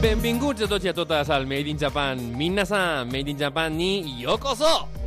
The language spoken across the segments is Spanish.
Benvinguts a tots i a totes al Made in Japan. Minna-san, Made in Japan ni yokoso!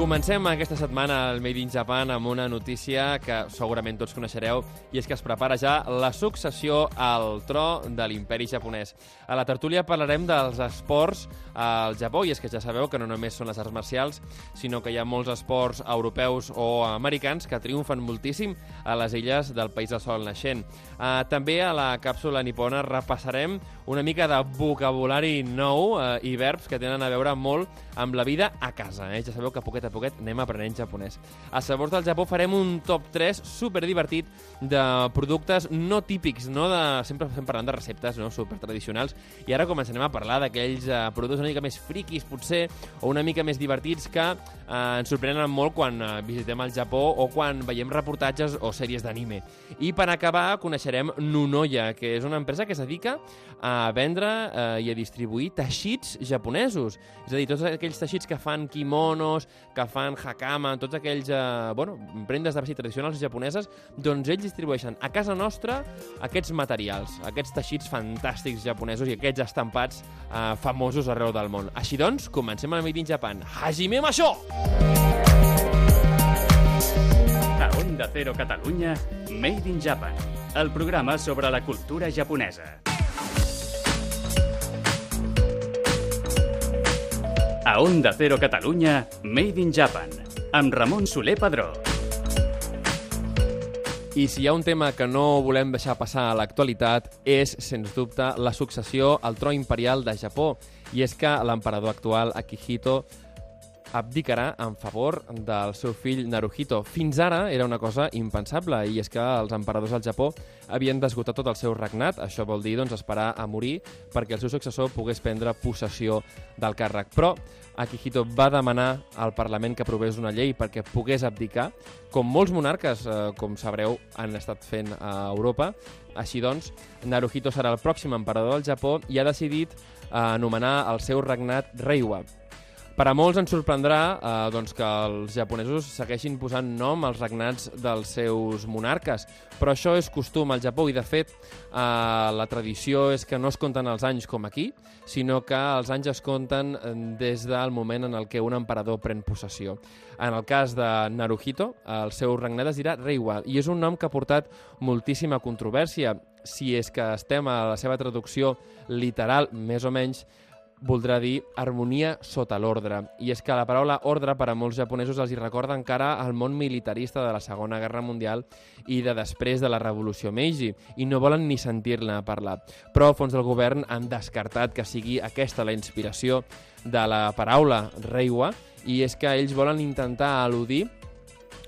Comencem aquesta setmana al Made in Japan amb una notícia que segurament tots coneixereu i és que es prepara ja la successió al tro de l'imperi japonès. A la tertúlia parlarem dels esports al Japó i és que ja sabeu que no només són les arts marcials, sinó que hi ha molts esports europeus o americans que triomfen moltíssim a les illes del País del Sol naixent. Uh, també a la càpsula nipona repassarem una mica de vocabulari nou uh, i verbs que tenen a veure molt amb la vida a casa. Eh? Ja sabeu que poquet a poquet anem aprenent japonès. A Sabors del Japó farem un top 3 super divertit de productes no típics, no de... sempre estem parlant de receptes no? super tradicionals, i ara començarem a parlar d'aquells uh, productes una mica més friquis, potser, o una mica més divertits que eh, ens sorprenen molt quan eh, visitem el Japó o quan veiem reportatges o sèries d'anime. I per acabar coneixerem Nunoya, que és una empresa que es dedica a vendre eh, i a distribuir teixits japonesos. És a dir, tots aquells teixits que fan kimonos, que fan hakama, tots aquells, eh, bueno, prendes de vestit tradicionals japoneses, doncs ells distribueixen a casa nostra aquests materials, aquests teixits fantàstics japonesos i aquests estampats eh, famosos arreu del món. Així doncs, comencem el Made in Japan. Hajime Masho! A Onda Cero Catalunya, Made in Japan, el programa sobre la cultura japonesa. A Onda Cero Catalunya, Made in Japan, amb Ramon Soler Padró. I si hi ha un tema que no volem deixar passar a l'actualitat és, sens dubte, la successió al tro imperial de Japó. I és que l'emperador actual, Akihito, abdicarà en favor del seu fill Naruhito. Fins ara era una cosa impensable, i és que els emperadors al Japó havien d'esgotar tot el seu regnat, això vol dir doncs, esperar a morir perquè el seu successor pogués prendre possessió del càrrec. Però Akihito va demanar al Parlament que aprovés una llei perquè pogués abdicar, com molts monarques, eh, com sabreu, han estat fent a Europa. Així doncs, Naruhito serà el pròxim emperador del Japó i ha decidit eh, anomenar el seu regnat Reiwa. Per a molts ens sorprendrà eh, doncs que els japonesos segueixin posant nom als regnats dels seus monarques, però això és costum al Japó i, de fet, eh, la tradició és que no es compten els anys com aquí, sinó que els anys es compten eh, des del moment en el què un emperador pren possessió. En el cas de Naruhito, el seu regnat es dirà Reiwa, i és un nom que ha portat moltíssima controvèrsia, si és que estem a la seva traducció literal, més o menys, voldrà dir harmonia sota l'ordre. I és que la paraula ordre per a molts japonesos els hi recorda encara el món militarista de la Segona Guerra Mundial i de després de la Revolució Meiji, i no volen ni sentir-ne parlar. Però fons del govern han descartat que sigui aquesta la inspiració de la paraula Reiwa, i és que ells volen intentar al·ludir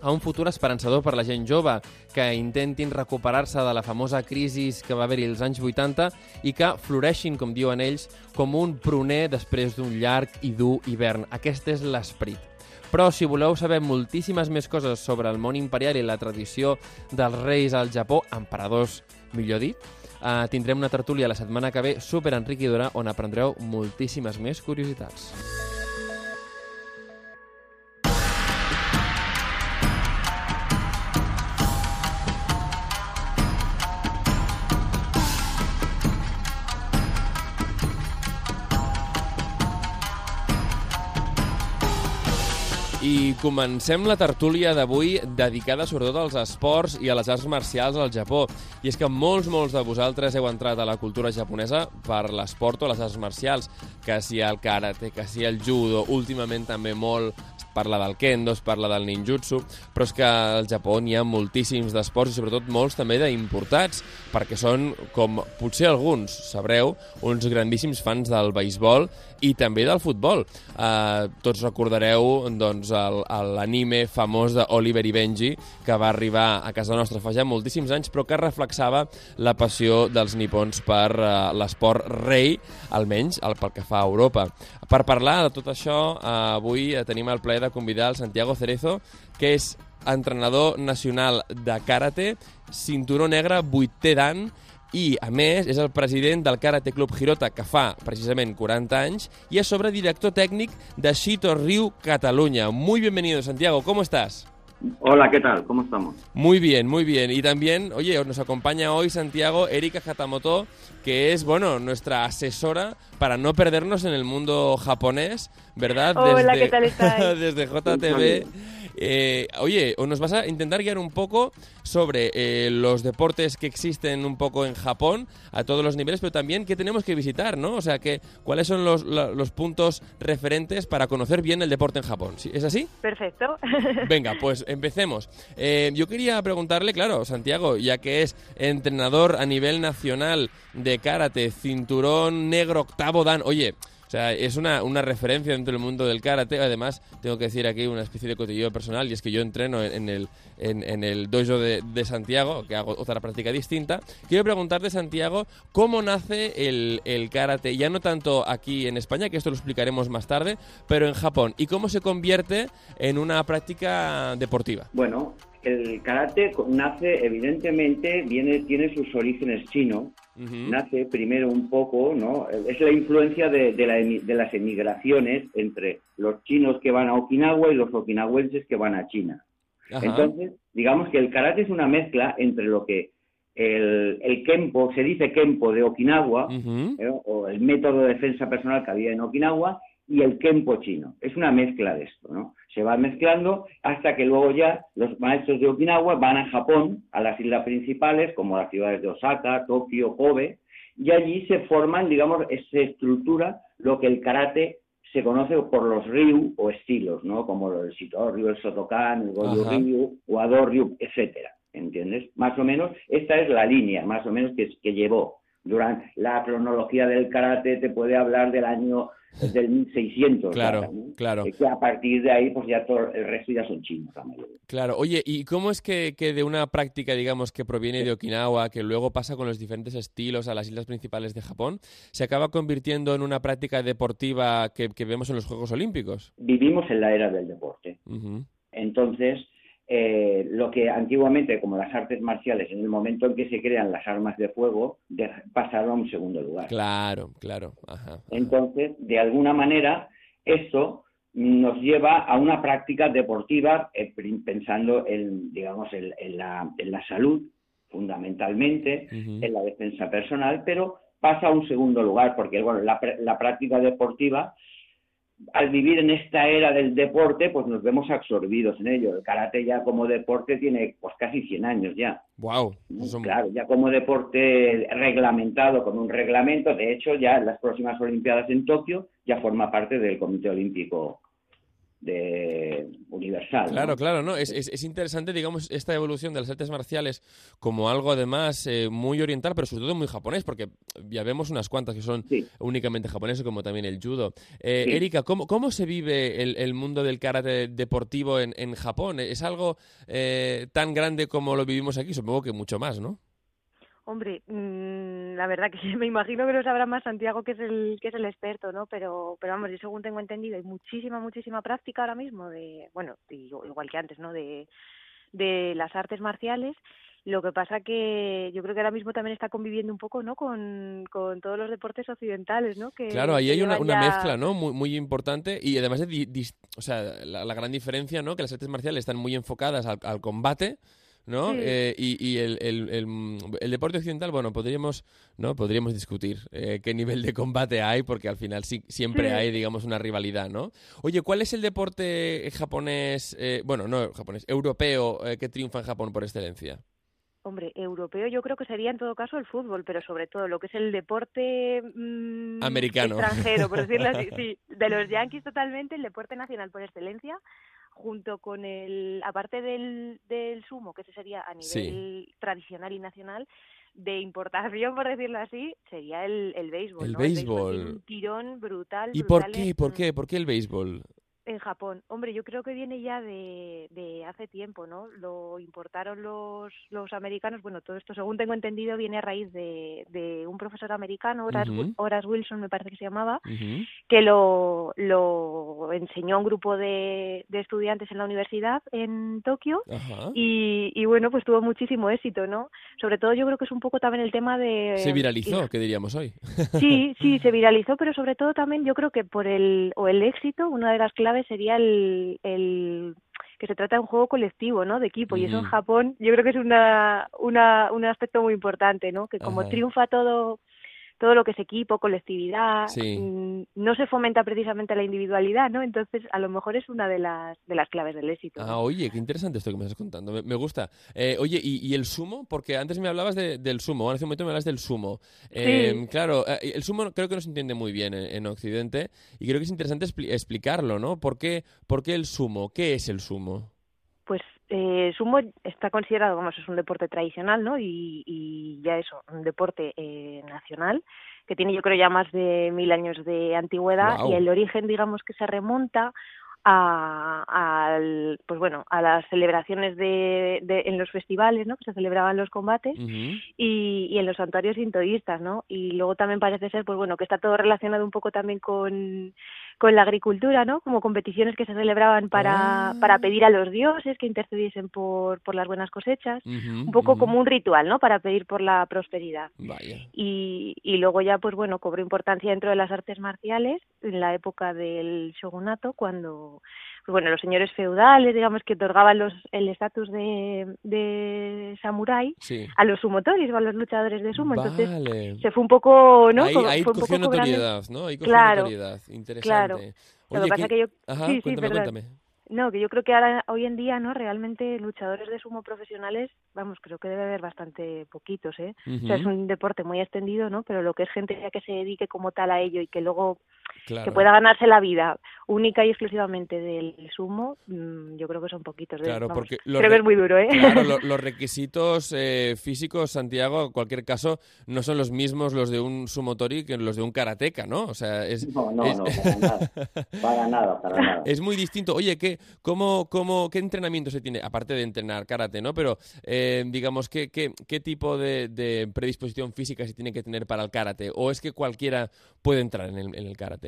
a un futur esperançador per la gent jove, que intentin recuperar-se de la famosa crisi que va haver-hi als anys 80 i que floreixin, com diuen ells, com un pruner després d'un llarg i dur hivern. Aquest és l'esperit. Però si voleu saber moltíssimes més coses sobre el món imperial i la tradició dels reis al Japó, emperadors, millor dit, eh, tindrem una tertúlia la setmana que ve super enriquidora on aprendreu moltíssimes més curiositats. Comencem la tertúlia d'avui dedicada sobretot als esports i a les arts marcials al Japó. I és que molts, molts de vosaltres heu entrat a la cultura japonesa per l'esport o les arts marcials, que si el karate, que si el judo, últimament també molt parla del kendo, es parla del ninjutsu, però és que al Japó n'hi ha moltíssims d'esports i sobretot molts també d'importats, perquè són, com potser alguns sabreu, uns grandíssims fans del béisbol i també del futbol. Uh, tots recordareu doncs, l'anime famós d'Oliver i Benji, que va arribar a casa nostra fa ja moltíssims anys, però que reflexava la passió dels nipons per uh, l'esport rei, almenys el pel que fa a Europa. Per parlar de tot això, uh, avui tenim el plaer de convidar el Santiago Cerezo, que és entrenador nacional de karate, cinturó negre, vuitè dan, i, a més, és el president del Karate Club Hirota, que fa precisament 40 anys, i a sobre director técnic de Shito Ryu Cataluña. Muy bienvenido, Santiago, ¿cómo estás? Hola, ¿qué tal? ¿Cómo estamos? Muy bien, muy bien. Y también, oye, nos acompaña hoy Santiago Erika Hatamoto, que es, bueno, nuestra asesora para no perdernos en el mundo japonés, ¿verdad? Hola, ¿qué tal estáis? Desde JTV. Eh, oye, nos vas a intentar guiar un poco sobre eh, los deportes que existen un poco en Japón a todos los niveles, pero también qué tenemos que visitar, ¿no? O sea, que, cuáles son los, los puntos referentes para conocer bien el deporte en Japón. ¿Es así? Perfecto. Venga, pues empecemos. Eh, yo quería preguntarle, claro, Santiago, ya que es entrenador a nivel nacional de karate, cinturón negro octavo dan, oye, sea, es una, una referencia dentro del mundo del karate. Además, tengo que decir aquí una especie de cotilleo personal, y es que yo entreno en, el, en, el dojo de, de, Santiago, que hago otra práctica distinta. Quiero preguntarte, Santiago, ¿cómo nace el, el karate? Ya no tanto aquí en España, que esto lo explicaremos más tarde, pero en Japón. ¿Y cómo se convierte en una práctica deportiva? Bueno, el karate nace, evidentemente, viene, tiene sus orígenes chinos. Nace primero un poco, ¿no? Es la influencia de, de, las emigraciones entre los chinos que van a Okinawa y los okinawenses que van a China. Entonces, digamos que el karate es una mezcla entre lo que el, el Kempo, se dice Kempo de Okinawa, ¿eh? o el método de defensa personal que había en Okinawa, y el Kempo chino. Es una mezcla de esto, ¿no? Se va mezclando hasta que luego ya los maestros de Okinawa van a Japón, a las islas principales, como las ciudades de Osaka, Tokio, Kobe, y allí se forman, digamos, se estructura lo que el karate se conoce por los ryu o estilos, ¿no? Como el Shito Ryu, el Sotokan, el Goju Ryu, Wado Ryu, etcétera, ¿entiendes? Más o menos, esta es la línea, más o menos, que, que llevó. Durante la cronología del karate te puede hablar del año del 1600. Claro, claro. que a partir de ahí, pues ya todo el resto ya son chinos, la mayoría. Claro. Oye, ¿y cómo es que, que, de una práctica, digamos, que proviene de Okinawa, que luego pasa con los diferentes estilos a las islas principales de Japón, se acaba convirtiendo en una práctica deportiva que, que vemos en los Juegos Olímpicos? Vivimos en la era del deporte. Entonces, eh, lo que antiguamente, como las artes marciales, en el momento en que se crean las armas de fuego, pasaron a un segundo lugar. Claro, claro. Entonces, de alguna manera, esto nos lleva a una práctica deportiva eh, pensando en, digamos, en, la, salud, fundamentalmente, en la defensa personal, pero pasa a un segundo lugar, porque bueno, la práctica deportiva al vivir en esta era del deporte, pues nos vemos absorbidos en ello. El karate ya como deporte tiene pues casi 100 años ya. Wow. Claro, ya como deporte reglamentado con un reglamento, de hecho ya en las próximas Olimpiadas en Tokio ya forma parte del Comité Olímpico de universal. Claro, claro, ¿no? Es, es, interesante, digamos, esta evolución de las artes marciales como algo además eh, muy oriental, pero sobre todo muy japonés, porque ya vemos unas cuantas que son únicamente japoneses, como también el judo. Eh, Erika, ¿cómo, ¿cómo, se vive el, el, mundo del karate deportivo en, en Japón? ¿Es algo eh, tan grande como lo vivimos aquí? Supongo que mucho más, ¿no? Hombre, mmm, la verdad que me imagino que lo sabrá más Santiago, que es el que es el experto, ¿no? Pero, pero vamos, yo según tengo entendido, hay muchísima, muchísima práctica ahora mismo de, bueno, igual que antes, ¿no? De, de las artes marciales. Lo que pasa que yo creo que ahora mismo también está conviviendo un poco, ¿no? Con, con todos los deportes occidentales, ¿no? Que, claro, ahí hay una, una mezcla, ¿no? Muy, muy importante y además, de, o sea, la, gran diferencia, ¿no? Que las artes marciales están muy enfocadas al, al combate ¿no? Eh, y, el, el, deporte occidental, bueno, podríamos, ¿no? Podríamos discutir eh, qué nivel de combate hay, porque al final sí, siempre hay, digamos, una rivalidad, ¿no? Oye, ¿cuál es el deporte japonés, eh, bueno, no japonés, europeo, que triunfa en Japón por excelencia? Hombre, europeo yo creo que sería en todo caso el fútbol, pero sobre todo lo que es el deporte mm, americano extranjero, por decirlo así, sí, de los Yankees totalmente el deporte nacional por excelencia, junto con el, aparte del, del sumo, que ese sería a nivel tradicional y nacional, de importación, por decirlo así, sería el, el béisbol. El ¿no? béisbol. un tirón brutal. ¿Y por qué? en- ¿Por qué? ¿Por qué el béisbol? En Japón. Hombre, yo creo que viene ya de, de hace tiempo, ¿no? Lo importaron los, los americanos. Bueno, todo esto, según tengo entendido, viene a raíz de, de un profesor americano, Horace, Wilson, me parece que se llamaba, que lo, lo enseñó a un grupo de, de estudiantes en la universidad en Tokio Ajá. y, y bueno, pues tuvo muchísimo éxito, ¿no? Sobre todo yo creo que es un poco también el tema de... Se viralizó, que diríamos hoy. Sí, sí, se viralizó, pero sobre todo también yo creo que por el, o el éxito, una de las claves sería el, el que se trata de un juego colectivo, ¿no? De equipo. Y eso en. Japón yo creo que es una, una, un aspecto muy importante, ¿no? Que como Ajá. triunfa todo todo lo que es equipo, colectividad, Sí. mm, no se fomenta precisamente la individualidad, ¿no? Entonces, a lo mejor es una de las, de las claves del éxito. Ah, oye, qué interesante esto que me estás contando. Me, me gusta. Eh, oye, ¿y, y el sumo? Porque antes me hablabas de- del sumo, hace un momento me hablas del sumo. Eh, Sí. Claro, eh, el sumo creo que no se entiende muy bien en, en Occidente y creo que es interesante expli- explicarlo, ¿no? ¿Por qué, ¿Por qué el sumo? ¿Qué es el sumo? Pues eh, sumo está considerado, vamos, es un deporte tradicional, ¿no? Y, y ya eso, un deporte eh, nacional que tiene yo creo ya más de mil años de antigüedad y el origen, digamos, que se remonta a, al, pues bueno, a las celebraciones de, de, en los festivales, ¿no? Que se celebraban los combates y, y en los santuarios sintoístas, ¿no? Y luego también parece ser, pues bueno, que está todo relacionado un poco también con, con la agricultura, ¿no? Como competiciones que se celebraban para, Ah. para pedir a los dioses que intercediesen por, por las buenas cosechas. Un poco como un ritual, ¿no? Para pedir por la prosperidad. Vaya. Y, y luego ya, pues bueno, cobró importancia dentro de las artes marciales en la época del shogunato, cuando, pues bueno, los señores feudales, digamos, que otorgaban los, el estatus de, de samurái Sí. a los sumotoris o a los luchadores de sumo. Entonces se fue un poco, ¿no? ahí ahí fue un cogió poco cobrando- notoriedad, ¿no? Ahí cogió Claro, notoriedad. Interesante. claro. Lo que pasa que yo... Ajá, sí, sí, cuéntame. No, que yo creo que ahora, hoy en día, ¿no? Realmente luchadores de sumo profesionales, vamos, creo que debe haber bastante poquitos, ¿eh? O sea, es un deporte muy extendido, ¿no? Pero lo que es gente ya que se dedique como tal a ello y que luego claro. que pueda ganarse la vida única y exclusivamente del sumo, mm, yo creo que son poquitos. de- Claro, vamos, porque creo que es muy duro, ¿eh? Claro, lo- los requisitos eh, físicos, Santiago, en cualquier caso, no son los mismos los de un sumotori que los de un karateca, ¿no? O sea, es, No, no, es- no, para nada. Para nada, para nada. es muy distinto. Oye, ¿qué, cómo, cómo, ¿qué entrenamiento se tiene? Aparte de entrenar karate, ¿no? Pero, eh, digamos, ¿qué, qué, qué tipo de, de predisposición física se tiene que tener para el karate? ¿O es que cualquiera puede entrar en el, en el karate?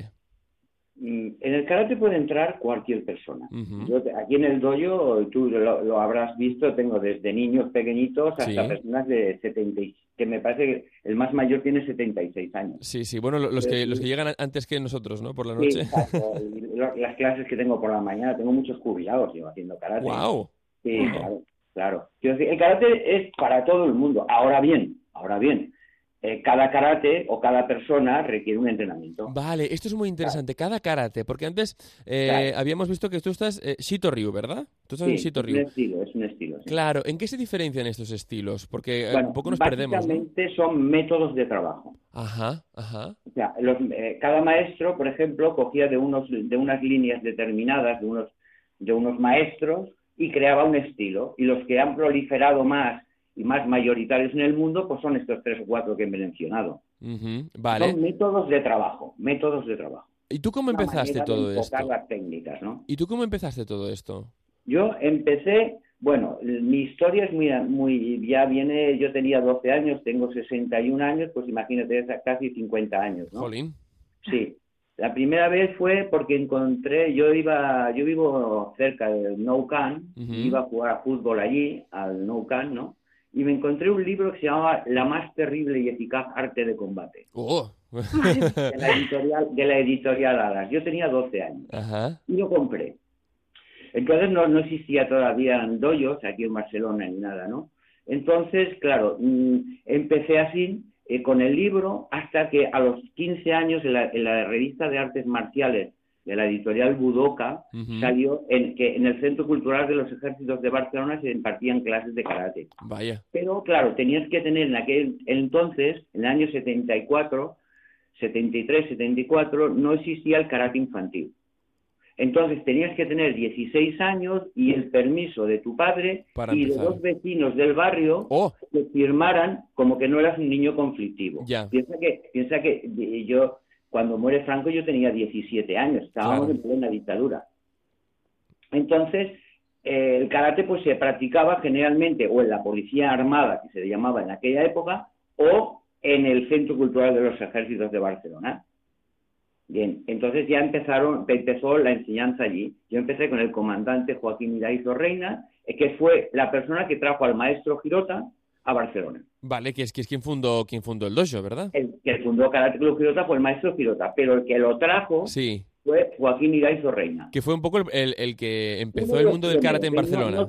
Mm, En el karate puede entrar cualquier persona. Yo aquí en el dojo, tú lo, lo habrás visto, tengo desde niños pequeñitos hasta Sí. personas de 70, y- que me parece que el más mayor tiene 76 años. Sí, sí, bueno, lo- los que, Sí. los que llegan antes que nosotros, ¿no? Por la Sí, noche. exacto. Las clases que tengo por la mañana, tengo muchos jubilados yo haciendo karate. ¡Wow! Sí, claro, claro. Decir, el karate es para todo el mundo. Ahora bien, ahora bien, eh, cada karate o cada persona requiere un entrenamiento. Vale, esto es muy interesante. Cada karate, porque antes eh, Claro. habíamos visto que tú estás eh, Shito Ryu, ¿verdad? Tú estás en Shito es un Ryu. estilo, es un estilo. sí. Claro, ¿en qué se diferencian estos estilos? Porque eh, Bueno, un poco nos perdemos, ¿no? básicamente son métodos de trabajo. Ajá, ajá. O sea, los- cada maestro, por ejemplo, cogía de, unos, de unas líneas determinadas, de unos, de unos maestros, y creaba un estilo. Y los que han proliferado más y más mayoritarios en el mundo, pues son estos tres o cuatro que he mencionado. Vale. Son métodos de trabajo, métodos de trabajo. ¿Y tú cómo empezaste manera de todo esto? las técnicas, ¿no? ¿Y tú cómo empezaste todo esto? Yo empecé, bueno, mi historia es muy, muy, ya viene, yo tenía 12 años, tengo 61 años, pues imagínate, casi 50 años, ¿no? Jolín. Sí. La primera vez fue porque encontré, yo iba, yo vivo cerca del Nou Camp, iba a jugar a fútbol allí, al Nou Camp, ¿no? Y me encontré un libro que se llamaba La más terrible y eficaz arte de combate, Oh. de la editorial, de la editorial Alas. Yo tenía 12 años Ajá. y lo compré. Entonces no, no existía todavía en doyos aquí en Barcelona ni nada, ¿no? Entonces, claro, mm, empecé así eh, con el libro hasta que a los 15 años en la, en la revista de artes marciales de la editorial Budoka, salió en que en el Centro Cultural de los Ejércitos de Barcelona se impartían clases de karate. Vaya. Pero claro, tenías que tener en aquel entonces, en el año 74, 73, 74, no existía el karate infantil. Entonces tenías que tener 16 años y el permiso de tu padre y de dos vecinos del barrio oh. que firmaran como que no eras un niño conflictivo. Piensa que, piensa que yo cuando muere Franco yo tenía 17 años, estábamos en plena dictadura. Entonces, eh, el karate pues se practicaba generalmente o en la policía armada, que se llamaba en aquella época, o en el Centro Cultural de los Ejércitos de Barcelona. Bien, entonces ya empezaron, empezó la enseñanza allí. Yo empecé con el comandante Joaquín Iraizo Reina, eh, que fue la persona que trajo al maestro Girota a Barcelona. Vale, que es, que es quien, fundó, quien fundó el dojo, ¿verdad? El que fundó Karate Club Girota fue el maestro Girota, pero el que lo trajo sí. fue Joaquín Iraizo Reina. Que fue un poco el, el, que empezó el mundo del karate en Barcelona.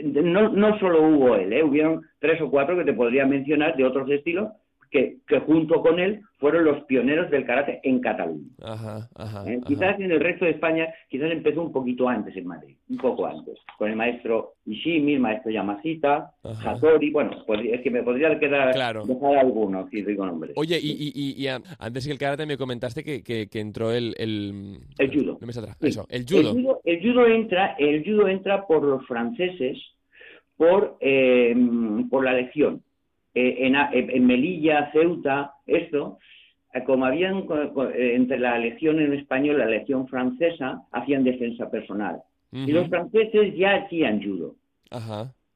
No, no, solo hubo él, ¿eh? hubieron tres o cuatro que te podría mencionar de otros estilos, que, junto con él fueron los pioneros del karate en Cataluña. ¿Eh? Quizás en el resto de España, quizás empezó un poquito antes en Madrid, un poco antes, con el maestro Ishimi, el maestro Yamashita, Hattori, bueno, es que me podría quedar dejar alguno, si digo nombres. Oye, y, antes que el karate me comentaste que, que, entró el... El, el judo. Eso, el judo. El judo, entra, el judo entra por los franceses por, eh, por la lección eh, en, Melilla, Ceuta, esto, eh, como habían eh, entre la legión en español y la legión francesa, hacían defensa personal. Y los franceses ya hacían judo.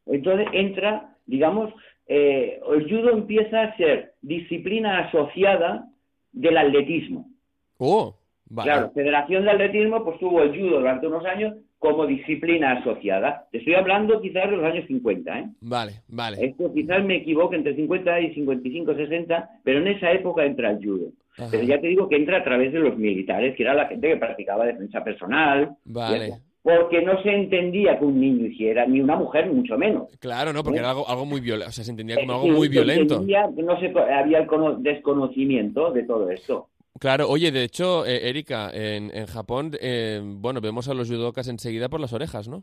Entonces entra, digamos, el judo empieza a ser disciplina asociada del atletismo. Oh, Claro, Federación de Atletismo pues tuvo el judo durante unos años como disciplina asociada. Te estoy hablando quizás de los años 50, ¿eh? Vale, vale. Esto quizás me equivoque entre 50 y 55, 60, pero en esa época entra el judo. Pero ya te digo que entra a través de los militares, que era la gente que practicaba defensa personal. Vale. Porque no se entendía que un niño hiciera, ni una mujer, mucho menos. Claro, no, porque ¿Eh? era algo, algo muy violento, o sea, se entendía como algo muy violento. no se, había el desconocimiento de todo esto. Claro, oye, de hecho, eh, Erika, en, en Japón, eh, bueno, vemos a los judokas enseguida por las orejas, ¿no?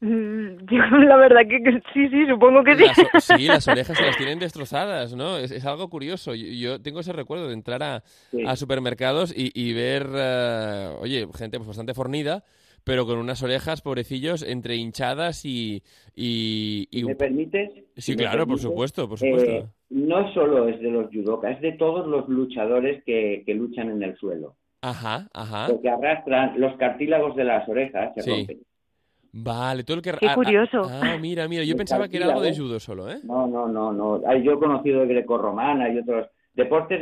Mm, la verdad que, sí, sí, supongo que sí. sí, las orejas se las tienen destrozadas, ¿no? Es, algo curioso. Yo, tengo ese recuerdo de entrar a, a supermercados y, y ver, uh, oye, gente pues bastante fornida, pero con unas orejas, pobrecillos, entre hinchadas y... y, ¿Me permites? Sí, claro, por supuesto, por supuesto. Eh, no solo es de los judokas, es de todos los luchadores que, que, luchan en el suelo. Ajá, ajá. Porque arrastran los cartílagos de las orejas, se rompen. Vale, todo el que... Qué curioso. Ah, mira, mira, yo pensaba que era algo de judo solo, ¿eh? No, no, no, no. Yo he conocido de grecorromana y otros deportes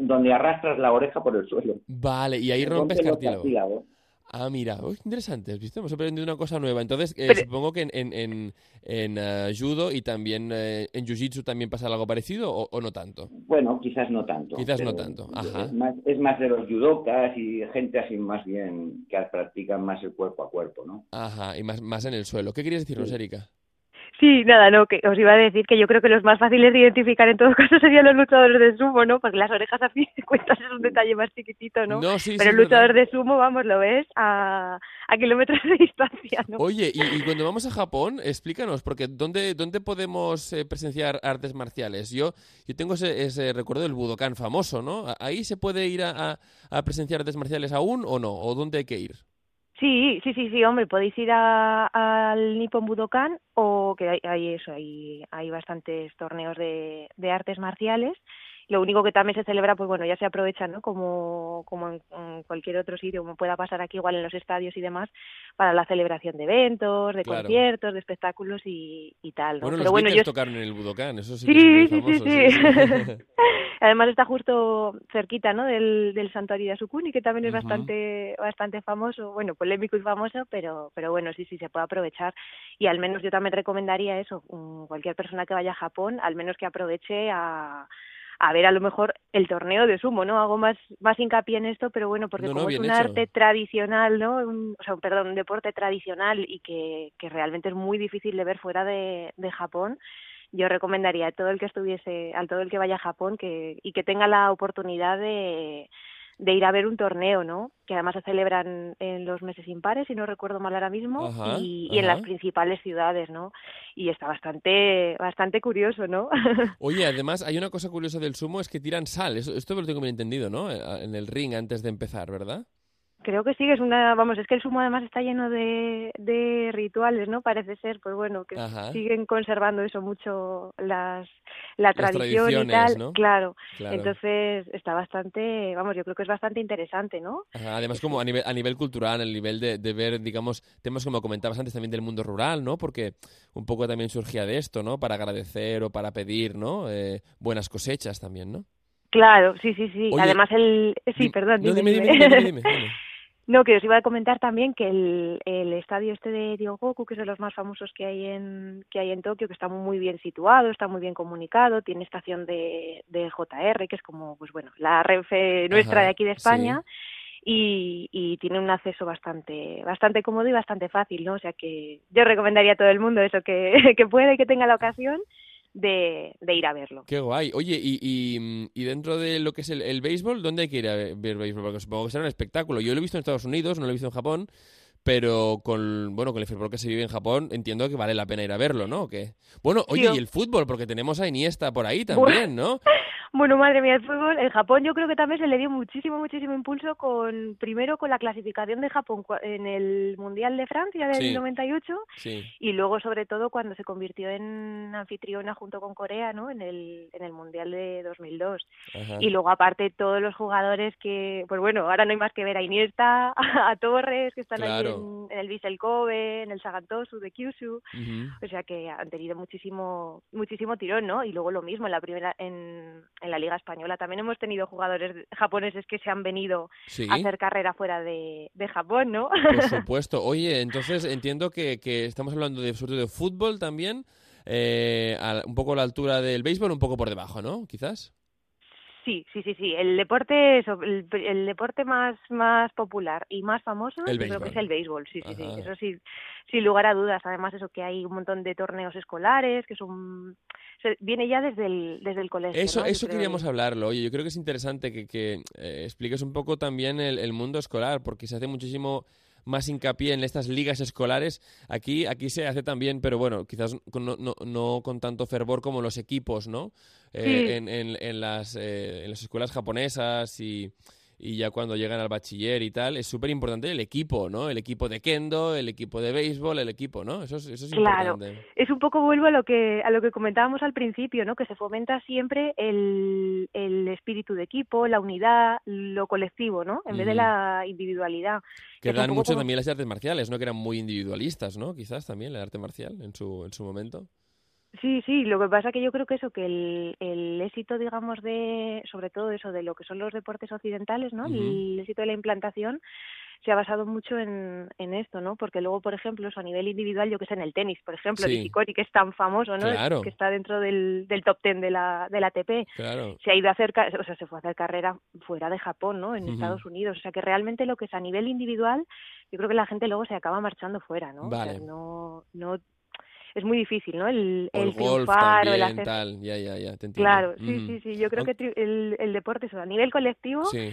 donde arrastras la oreja por el suelo. Vale, y ahí rompes cartílagos. Ah, mira, interesante, ¿viste? Hemos aprendido una cosa nueva. Entonces, eh, supongo que en, en, en, eh, judo y también eh, en jiu-jitsu también pasa algo parecido o, no tanto. Bueno, quizás no tanto. Quizás no tanto, ajá. Es más, de los judokas y gente así más bien que practican más el cuerpo a cuerpo, ¿no? Ajá, y más, más en el suelo. ¿Qué querías decirnos, Erika? Sí, nada, no, que os iba a decir que yo creo que los más fáciles de identificar en todo caso serían los luchadores de sumo, ¿no? Porque las orejas a fin de cuentas es un detalle más chiquitito, ¿no? Pero el luchador de sumo, vamos, lo ves a, a kilómetros de distancia, ¿no? Oye, y, cuando vamos a Japón, explícanos, porque ¿dónde, dónde podemos eh, presenciar artes marciales? Yo, yo tengo ese, ese, recuerdo del Budokan famoso, ¿no? ¿Ahí se puede ir a, a presenciar artes marciales aún o no? ¿O dónde hay que ir? Sí, sí, sí, sí, hombre, podéis ir al Nippon Budokan o que hay, hay eso, hay, hay bastantes torneos de, de artes marciales lo único que también se celebra, pues bueno, ya se aprovecha, ¿no? Como, como en, cualquier otro sitio, como pueda pasar aquí, igual en los estadios y demás, para la celebración de eventos, de conciertos, de espectáculos y, y tal, Bueno, Pero los bueno, ellos tocaron en el Budokan, eso sí, sí, sí, sí, sí, Además está justo cerquita, ¿no? Del, del santuario de Asukuni, que también es bastante, bastante famoso, bueno, polémico y famoso, pero, pero bueno, sí, sí, se puede aprovechar. Y al menos yo también recomendaría eso, cualquier persona que vaya a Japón, al menos que aproveche a a ver a lo mejor el torneo de sumo, ¿no? Hago más, más hincapié en esto, pero bueno, porque como es un arte tradicional, ¿no? o sea, perdón, un deporte tradicional y que, que realmente es muy difícil de ver fuera de, de Japón, yo recomendaría a todo el que estuviese, a todo el que vaya a Japón que, y que tenga la oportunidad de, de ir a ver un torneo, ¿no? Que además se celebran en los meses impares, si no recuerdo mal ahora mismo, y, en las principales ciudades, ¿no? Y está bastante, bastante curioso, ¿no? Oye, además hay una cosa curiosa del sumo, es que tiran sal, esto lo tengo bien entendido, ¿no? Eh, en el ring antes de empezar, ¿verdad? Creo que sí, es una, vamos, es que el sumo además está lleno de, de rituales, ¿no? Parece ser, pues bueno, que siguen conservando eso mucho las, la tradición y tal, claro. Entonces está bastante, vamos, yo creo que es bastante interesante, ¿no? Además como a nivel, a nivel cultural, a nivel de, de ver, digamos, temas como comentabas antes también del mundo rural, ¿no? Porque un poco también surgía de esto, ¿no? Para agradecer o para pedir, ¿no? Eh, buenas cosechas también, ¿no? Claro, sí, sí, sí. Además el... Sí, perdón. dime, dime, dime. No, que os iba a comentar también que el, el estadio este de Ryogoku, que es de los más famosos que hay en que hay en Tokio, que está muy bien situado, está muy bien comunicado, tiene estación de, de JR, que es como, pues bueno, la Renfe nuestra de aquí de España. Y, y, tiene un acceso bastante bastante cómodo y bastante fácil, ¿no? O sea que yo recomendaría a todo el mundo eso, que, que pueda y que tenga la ocasión, de, ir a verlo. Qué guay. Oye, y, y, dentro de lo que es el, béisbol, ¿dónde hay que ir a ver béisbol? Porque supongo que será un espectáculo. Yo lo he visto en Estados Unidos, no lo he visto en Japón, pero con bueno con el fútbol que se vive en Japón entiendo que vale la pena ir a verlo, ¿no? Bueno, oye, y el fútbol, porque tenemos a Iniesta por ahí también, ¿no? Bueno, madre mía, el fútbol, en Japón yo creo que también se le dio muchísimo, muchísimo impulso con, primero con la clasificación de Japón en el Mundial de Francia del 98 y luego sobre todo cuando se convirtió en anfitriona junto con Corea, ¿no? En el, en el Mundial de 2002. Y luego aparte todos los jugadores que, pues bueno, ahora no hay más que ver a Iniesta, a Torres, que están ahí en, el Vissel Kobe, en el Sagantosu de Kyushu, o sea que han tenido muchísimo, muchísimo tirón, ¿no? Y luego lo mismo en la primera, en en la Liga Española. También hemos tenido jugadores japoneses que se han venido a hacer carrera fuera de, Japón, ¿no? Por supuesto. Oye, entonces entiendo que, estamos hablando de, sobre todo de fútbol también, eh, un poco a la altura del béisbol, un poco por debajo, ¿no? Quizás. Sí, sí, sí, sí. El deporte, el, deporte más más popular y más famoso, creo que es el béisbol. Sí, sí, sí. Eso sí, sin lugar a dudas. Además, eso que hay un montón de torneos escolares que son viene ya desde el, desde el colegio. Eso, eso queríamos hablarlo. Oye, yo creo que es interesante que, que eh, expliques un poco también el, mundo escolar, porque se hace muchísimo más hincapié en estas ligas escolares. Aquí, aquí se hace también, pero bueno, quizás no, no, no con tanto fervor como los equipos, ¿no? Eh, en, en, en, las, eh, en las escuelas japonesas y y ya cuando llegan al bachiller y tal, es súper importante el equipo, ¿no? El equipo de kendo, el equipo de béisbol, el equipo, ¿no? Eso es, eso es claro. Es un poco, vuelvo a lo que a lo que comentábamos al principio, ¿no? Que se fomenta siempre el, el espíritu de equipo, la unidad, lo colectivo, ¿no? En vez de la individualidad. Que, dan mucho también las artes marciales, ¿no? Que eran muy individualistas, ¿no? Quizás también la arte marcial en su, en su momento. Sí, sí, lo que pasa que yo creo que eso, que el, el éxito, digamos, de, sobre todo eso, de lo que son los deportes occidentales, ¿no? El éxito de la implantación se ha basado mucho en, en esto, ¿no? Porque luego, por ejemplo, a nivel individual, yo que sé, en el tenis, por ejemplo, sí. Nishikori, que es tan famoso, ¿no? Que está dentro del, del top ten de la, de la ATP. Claro. Se ha ido a hacer, o sea, se fue a hacer carrera fuera de Japón, ¿no? En Estados Unidos. O sea, que realmente lo que es a nivel individual, yo creo que la gente luego se acaba marchando fuera, ¿no? Vale. O sea, no, no es muy difícil, ¿no? El, el, el triunfar o el hacer... tal, ya, ya, ya, te entiendo. Claro, sí, sí, sí, yo creo que el, el deporte, eso, a nivel colectivo, sí.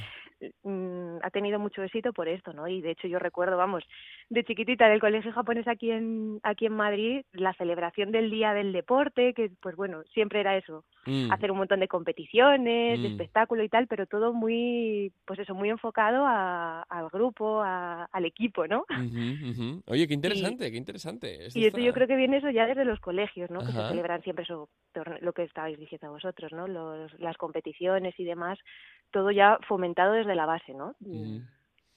Mm, ha tenido mucho éxito por esto, ¿no? Y de hecho yo recuerdo, vamos, de chiquitita del colegio japonés aquí en aquí en Madrid, la celebración del día del deporte, que pues bueno, siempre era eso, mm. hacer un montón de competiciones, de mm. espectáculo y tal, pero todo muy, pues eso, muy enfocado a, al grupo, a, al equipo, ¿no? Oye, qué interesante, qué interesante. y esto yo creo que viene eso ya desde los colegios, ¿no? Que se celebran siempre eso, lo que estabais diciendo vosotros, ¿no? Los, las competiciones y demás, todo ya fomentado desde la base, ¿no?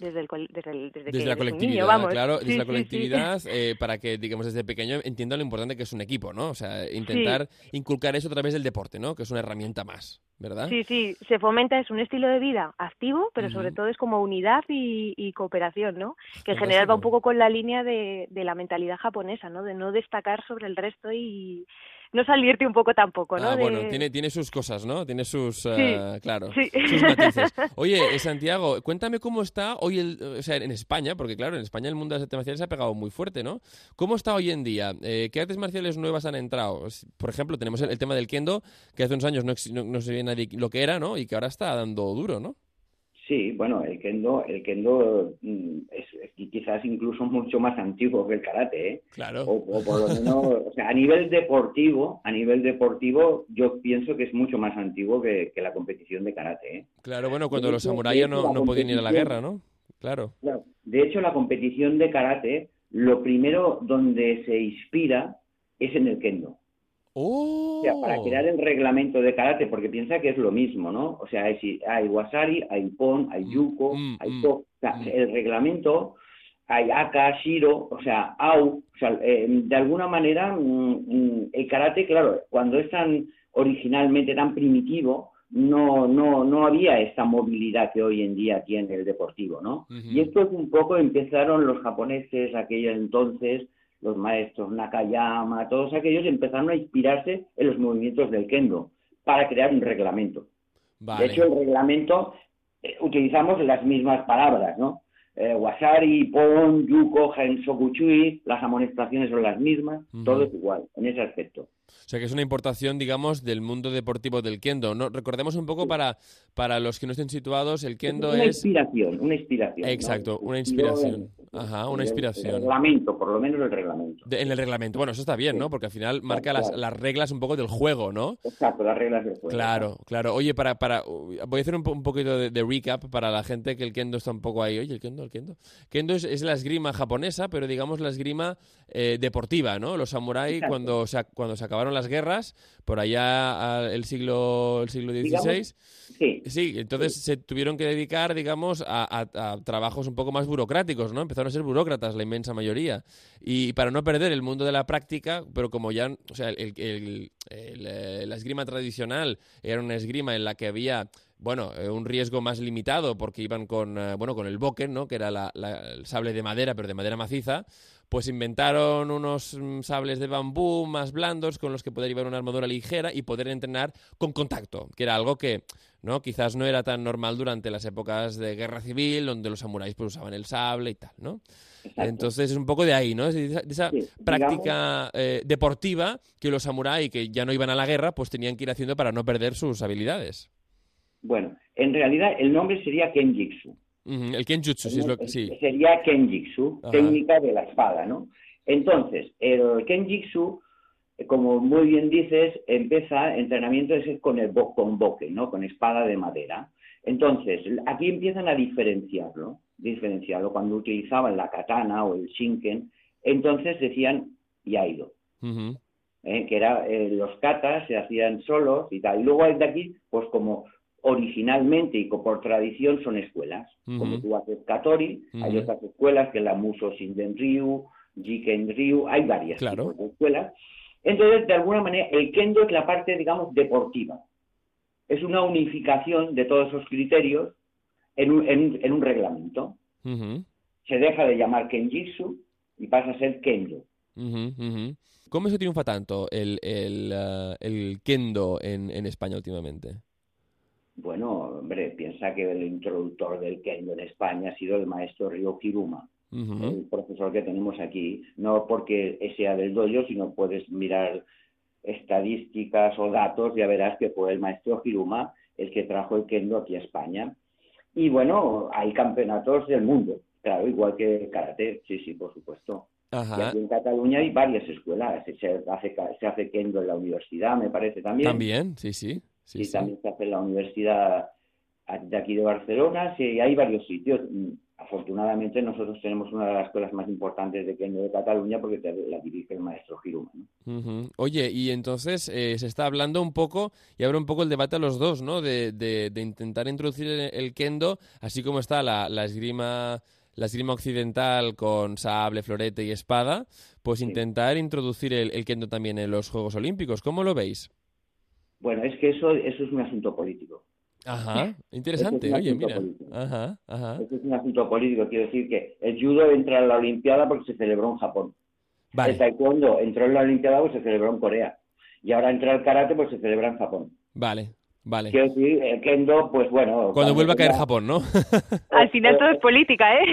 Desde, el, desde, desde, la colectividad, vamos. claro, desde la colectividad, eh, para que, digamos, desde pequeño entienda lo importante que es un equipo, ¿no? O sea, intentar inculcar eso a través del deporte, ¿no? Que es una herramienta más, ¿verdad? Sí, sí, se fomenta, es un estilo de vida activo, pero sobre todo es como unidad y, cooperación, ¿no? Que en general va un poco con la línea de, de la mentalidad japonesa, ¿no? De no destacar sobre el resto y no salirte un poco tampoco, ¿no? Ah, bueno, tiene, tiene sus cosas, ¿no? Tiene sus, eh, claro, sus matices. Oye, Santiago, cuéntame cómo está hoy, el, o sea, en España, porque claro, en España el mundo de las artes marciales se ha pegado muy fuerte, ¿no? ¿Cómo está hoy en día? Eh, ¿Qué artes marciales nuevas han entrado? Por ejemplo, tenemos el, tema del kendo, que hace unos años no, no, no sabía nadie lo que era, ¿no? Y que ahora está dando duro, ¿no? Sí, bueno, el kendo, el kendo mm, es, quizás incluso mucho más antiguo que el karate, ¿eh? Claro. O, por lo menos, o sea, a nivel deportivo, a nivel deportivo, yo pienso que es mucho más antiguo que, la competición de karate, ¿eh? Claro, bueno, cuando los samuráis no, no podían ir a la guerra, ¿no? Claro. claro. De hecho, la competición de karate, lo primero donde se inspira es en el kendo. O sea, para ¡Oh! crear el reglamento de karate, porque piensa que es lo mismo, ¿no? O sea, hay, hay wasari, hay pon, hay mm, yuko, mm, hay mm, to. O sea, el reglamento, hay aka, shiro, o sea, au. O sea, eh, de alguna manera, el karate, claro, cuando es tan originalmente tan primitivo, no, no, no había esta movilidad que hoy en día tiene el deportivo, ¿no? Y esto es un poco, empezaron los japoneses aquellos entonces los maestros Nakayama, todos aquellos empezaron a inspirarse en los movimientos del kendo para crear un reglamento. De hecho, el reglamento eh, utilizamos las mismas palabras, ¿no? Eh, wasari, Pon, Yuko, Hensokuchui, las amonestaciones son las mismas, todo es igual en ese aspecto. O sea que es una importación, digamos, del mundo deportivo del kendo. ¿no? Recordemos un poco para, para los que no estén situados, el kendo una es... Inspiración, una inspiración. Exacto, una inspiración. Ajá, una inspiración. El reglamento, por lo menos el reglamento. en el reglamento. Bueno, eso está bien, ¿no? Porque al final marca las, las, reglas un poco del juego, ¿no? Exacto, las reglas del juego. Claro, claro. Oye, para, para voy a hacer un, un poquito de, recap para la gente que el kendo está un poco ahí. Oye, el kendo, el kendo. Kendo es, la esgrima japonesa, pero digamos la esgrima eh, deportiva, ¿no? Los samuráis cuando se, cuando se acabaron las guerras, por allá el siglo, el siglo XVI. sí. sí, entonces se tuvieron que dedicar, digamos, a, trabajos un poco más burocráticos, ¿no? Empezaron a ser burócratas la inmensa mayoría. Y para no perder el mundo de la práctica, pero como ya, o sea, el, eh, la esgrima tradicional era una esgrima en la que había bueno, eh, un riesgo más limitado porque iban con, eh, bueno, con el boken, ¿no? que era el sable de madera, pero de madera maciza, pues inventaron unos mm, sables de bambú más blandos con los que poder llevar una armadura ligera y poder entrenar con contacto, que era algo que no quizás no era tan normal durante las épocas de guerra civil, donde los samuráis pues, usaban el sable y tal, ¿no? Entonces es un poco de ahí, ¿no? De esa, práctica eh, deportiva que los samuráis que ya no iban a la guerra, pues tenían que ir haciendo para no perder sus habilidades. Bueno, en realidad el nombre sería Kenjitsu. El Kenjutsu, sí, es lo que sí. Sería Kenjitsu, técnica de la espada, ¿no? Entonces, el Kenjitsu, como muy bien dices, empieza entrenamiento con el con boque, ¿no? Con espada de madera. Entonces, aquí empiezan a diferenciarlo, diferenciarlo. Cuando utilizaban la katana o el shinken, entonces decían yaido. ¿eh? que era eh, los katas se hacían solos y tal. Y luego de aquí, pues como originalmente y por tradición son escuelas. Como tú haces Katori, hay otras escuelas que la Muso Shinden Ryu, Jiken Ryu, hay varias escuelas. Entonces, de alguna manera, el Kendo es la parte, digamos, deportiva. Es una unificación de todos esos criterios en un, en, un reglamento. Se deja de llamar Kenjitsu y pasa a ser Kendo. ¿Cómo se triunfa tanto el, el, uh, el Kendo en, en España últimamente? Bueno, hombre, piensa que el introductor del kendo en España ha sido el maestro Ryo Kiruma, el profesor que tenemos aquí. No porque sea del dojo, sino puedes mirar estadísticas o datos, ya verás que fue el maestro Kiruma el que trajo el kendo aquí a España. Y bueno, hay campeonatos del mundo, claro, igual que el karate, sí, sí, por supuesto. Y aquí en Cataluña hay varias escuelas, se hace, se hace kendo en la universidad, me parece también. También, sí, sí y también se hace en la Universidad de aquí de Barcelona, sí, hay varios sitios. Afortunadamente nosotros tenemos una de las escuelas más importantes de Kendo de Cataluña porque la dirige el maestro Giruma. Oye, y entonces eh, se está hablando un poco, y abre un poco el debate a los dos, ¿no? De, de, intentar introducir el, Kendo, así como está la, la esgrima la esgrima occidental con sable, florete y espada, pues intentar introducir el, el, kendo también en los Juegos Olímpicos. ¿Cómo lo veis? Bueno, es que eso, eso es un asunto político. Ajá, interesante, oye, mira. Ajá, ajá. Eso es un asunto político, quiero decir que el judo entra en la Olimpiada porque se celebró en Japón. El taekwondo entró en la Olimpiada porque se celebró en Corea. Y ahora entra el karate pues se celebra en Japón. Vale, Vale. Quiero decir, el kendo, pues bueno. Cuando, vuelva a caer Japón, ¿no? Al final todo es política, ¿eh?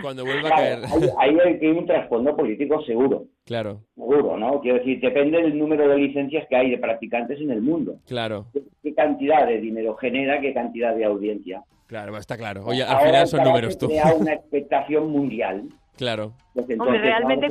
Cuando vuelva a caer. Ahí hay, un trasfondo político seguro. Claro. Seguro, ¿no? Quiero decir, depende del número de licencias que hay de practicantes en el mundo. Claro. ¿Qué, cantidad de dinero genera, qué cantidad de audiencia? Claro, está claro. Oye, al final son números tú. crea una expectación mundial. Claro. Pues Hombre, realmente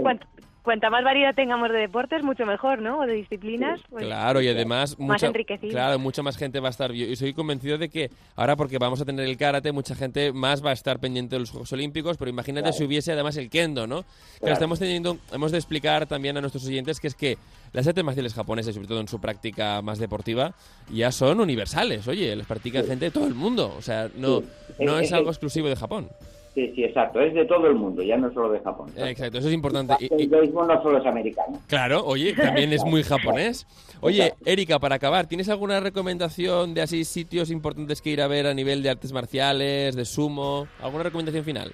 cuanta más variedad tengamos de deportes, mucho mejor, ¿no? O de disciplinas. Pues, claro, y además... Más mucha, Claro, mucha más gente va a estar... Yo soy convencido de que ahora, porque vamos a tener el karate, mucha gente más va a estar pendiente de los Juegos Olímpicos, pero imagínate si hubiese además el kendo, ¿no? Claro. estamos teniendo... Hemos de explicar también a nuestros oyentes que es que las artes marciales japonesas, sobre todo en su práctica más deportiva, ya son universales. Oye, las practica gente de todo el mundo. O sea, no, no es algo exclusivo de Japón. Sí, sí, exacto. Es de todo el mundo, ya no solo de Japón. Exacto, eso es importante. El béisbol no solo es americano. Claro, oye, también es muy japonés. Oye, Erika, para acabar, ¿tienes alguna recomendación de así sitios importantes que ir a ver a nivel de artes marciales, de sumo? ¿Alguna recomendación final?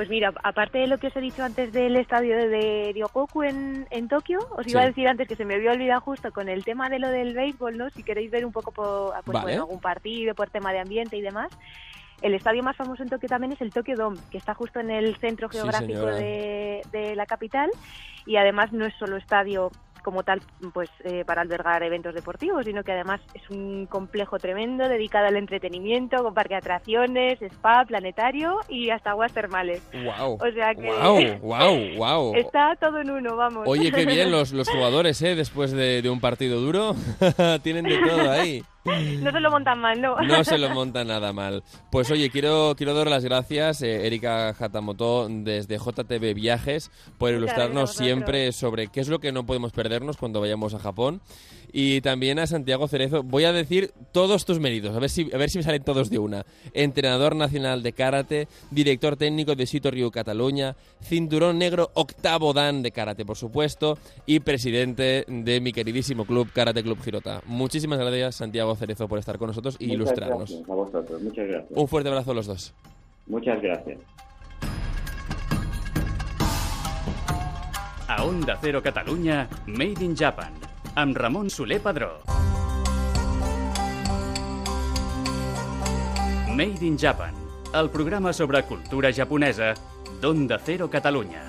Pues mira, aparte de lo que os he dicho antes del estadio de Ryokoku en, en Tokio, os iba a decir antes que se me había olvidado justo con el tema de lo del béisbol, ¿no? Si queréis ver un poco por, pues, algún partido, por tema de ambiente y demás, el estadio más famoso en Tokio también es el Tokyo Dome, que está justo en el centro geográfico de, de, la capital. Y además no es solo estadio como tal pues eh, para albergar eventos deportivos, sino que además es un complejo tremendo dedicado al entretenimiento, con parque de atracciones, spa, planetario y hasta aguas termales. Wow. O sea que wow, wow, wow. está todo en uno, vamos. Oye, qué bien los, los jugadores, ¿eh? Después de, de un partido duro, tienen de todo ahí. No se lo montan mal, ¿no? No se lo monta nada mal. Pues oye, quiero, quiero dar las gracias, eh, Erika Hatamoto, desde JTV Viajes, por ilustrarnos siempre sobre qué es lo que no podemos perdernos cuando vayamos a Japón y también a Santiago Cerezo. Voy a decir todos tus méritos, a ver si, a ver si me salen todos de una. Entrenador nacional de karate, director técnico de Sito Ryu Cataluña, cinturón negro octavo dan de karate, por supuesto, y presidente de mi queridísimo club Karate Club Girota. Muchísimas gracias, Santiago Cerezo, por estar con nosotros y ilustrarnos. a vosotros, muchas gracias. Un fuerte abrazo a los dos. Muchas gracias. A Onda Cero Catalunya, Made in Japan amb Ramon Padró. Made in Japan, el programa sobre cultura japonesa d'Onda Cero Catalunya.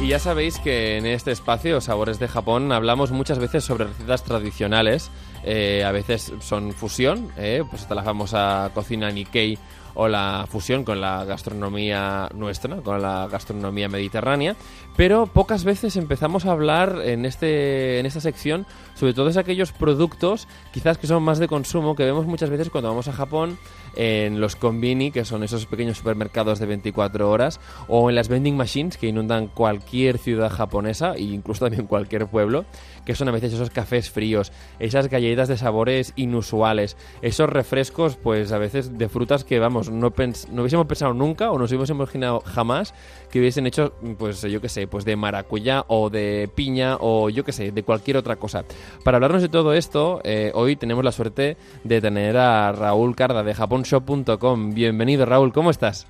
Y ya sabéis que en este espacio, Sabores de Japón, hablamos muchas veces sobre recetas tradicionales. Eh, a veces son fusión, eh, pues está la famosa cocina Nikkei o la fusión con la gastronomía nuestra, con la gastronomía mediterránea, pero pocas veces empezamos a hablar en, este, en esta sección sobre todos aquellos productos quizás que son más de consumo que vemos muchas veces cuando vamos a Japón en los konbini, que son esos pequeños supermercados de 24 horas, o en las vending machines que inundan cualquier ciudad japonesa e incluso también cualquier pueblo, que son a veces esos cafés fríos, esas galletas de sabores inusuales, esos refrescos, pues a veces de frutas que, vamos, no, no hubiésemos pensado nunca o nos hubiésemos imaginado jamás que hubiesen hecho, pues yo qué sé, pues de maracuyá o de piña o yo qué sé, de cualquier otra cosa. Para hablarnos de todo esto, eh, hoy tenemos la suerte de tener a Raúl Carda de Bienvenido Raúl, ¿cómo estás?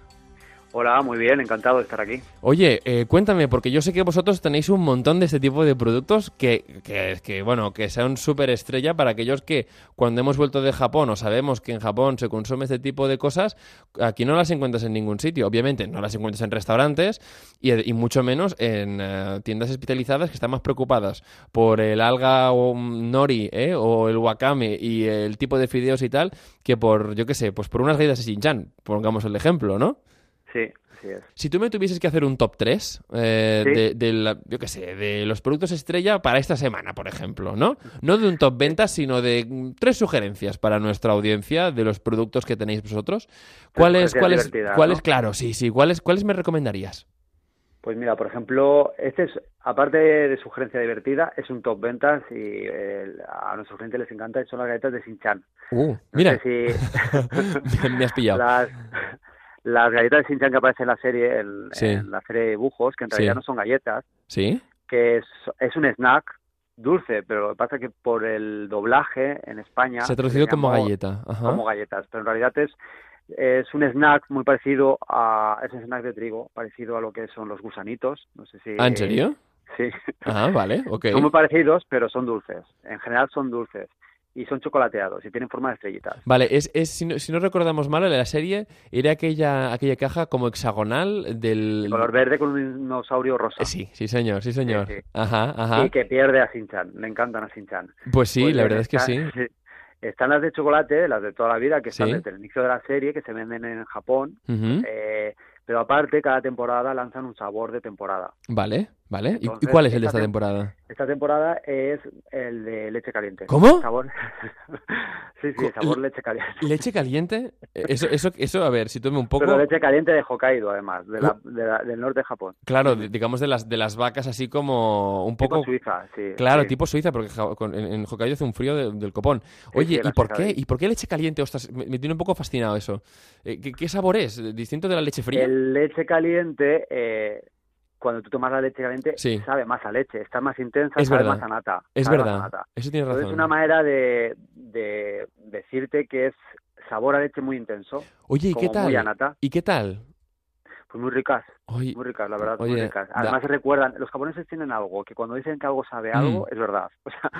Hola, muy bien, encantado de estar aquí. Oye, eh, cuéntame, porque yo sé que vosotros tenéis un montón de este tipo de productos que, que, que bueno, que sean súper estrella para aquellos que cuando hemos vuelto de Japón o sabemos que en Japón se consume este tipo de cosas, aquí no las encuentras en ningún sitio. Obviamente no las encuentras en restaurantes y, mucho menos en eh, tiendas especializadas que están más preocupadas por el alga nori ¿eh? o el wakame y el tipo de fideos y tal que por, yo qué sé, pues por unas galletas de Shinchan, pongamos el ejemplo, ¿no? Sí, así es. Si tú me tuvieses que hacer un top 3 eh, de, yo qué sé, de los productos estrella para esta semana, por ejemplo, ¿no? No de un top ventas, sino de tres sugerencias para nuestra audiencia de los productos que tenéis vosotros. ¿Cuáles, cuáles, cuáles, claro, sí, sí, cuáles, cuáles me recomendarías? Pues mira, por ejemplo, este es, aparte de sugerencia divertida, es un top ventas y a nuestros clientes les encanta, son las galletas de Sinchan. Uh, mira, si... me has pillado. Las, las galletas de Sinchan que aparecen en la serie, en, la serie de dibujos, que en realidad no son galletas, ¿Sí? que es, es un snack dulce, pero lo que pasa es que por el doblaje en España... Se ha traducido como galleta. Como galletas, pero en realidad es, es un snack muy parecido a... Es un snack de trigo, parecido a lo que son los gusanitos. No sé si... ¿Ah, en serio? Sí. Ah, vale, ok. Son muy parecidos, pero son dulces. En general son dulces y son chocolateados y tienen forma de estrellitas. Vale, es, es si, no, si no recordamos mal, en la serie era aquella aquella caja como hexagonal del... color verde con un dinosaurio rosa. sí, sí señor, sí señor. Ajá, ajá. Y que pierde a Sinchan, le encantan a Sinchan. Pues sí, pues la verdad es que sí. Están las de chocolate, las de toda la vida, que están desde el inicio de la serie, que se venden en Japón. eh, pero aparte, cada temporada lanzan un sabor de temporada. Vale, vale. ¿Y cuál es el de esta temporada? Esta temporada es el de leche caliente. ¿Cómo? Sabor... sí, sí, sabor leche caliente. ¿Leche caliente? Eso, eso, eso, a ver, si tome un poco... Pero leche caliente de Hokkaido, además, de la, del norte de Japón. Claro, digamos de las, de las vacas así como un poco... Tipo Suiza, sí. Claro, tipo Suiza, porque en, Hokkaido hace un frío del copón. Oye, ¿y por qué? ¿Y por qué leche caliente? Ostras, me, tiene un poco fascinado eso. Eh, ¿qué, ¿qué, sabor es? ¿Distinto de la leche fría? El leche caliente... Eh cuando tú tomas la leche caliente, sabe más a leche, está más intensa, es sabe verdad. más a nata. Es verdad, eso tiene razón. es una manera de, de, decirte que es sabor a leche muy intenso. Oye, ¿y qué tal? Muy a nata. ¿Y qué tal? Pues muy ricas, muy ricas, la verdad, muy ricas. Además recuerdan, los japoneses tienen algo, que cuando dicen que algo sabe algo, Mm. es verdad. O sea,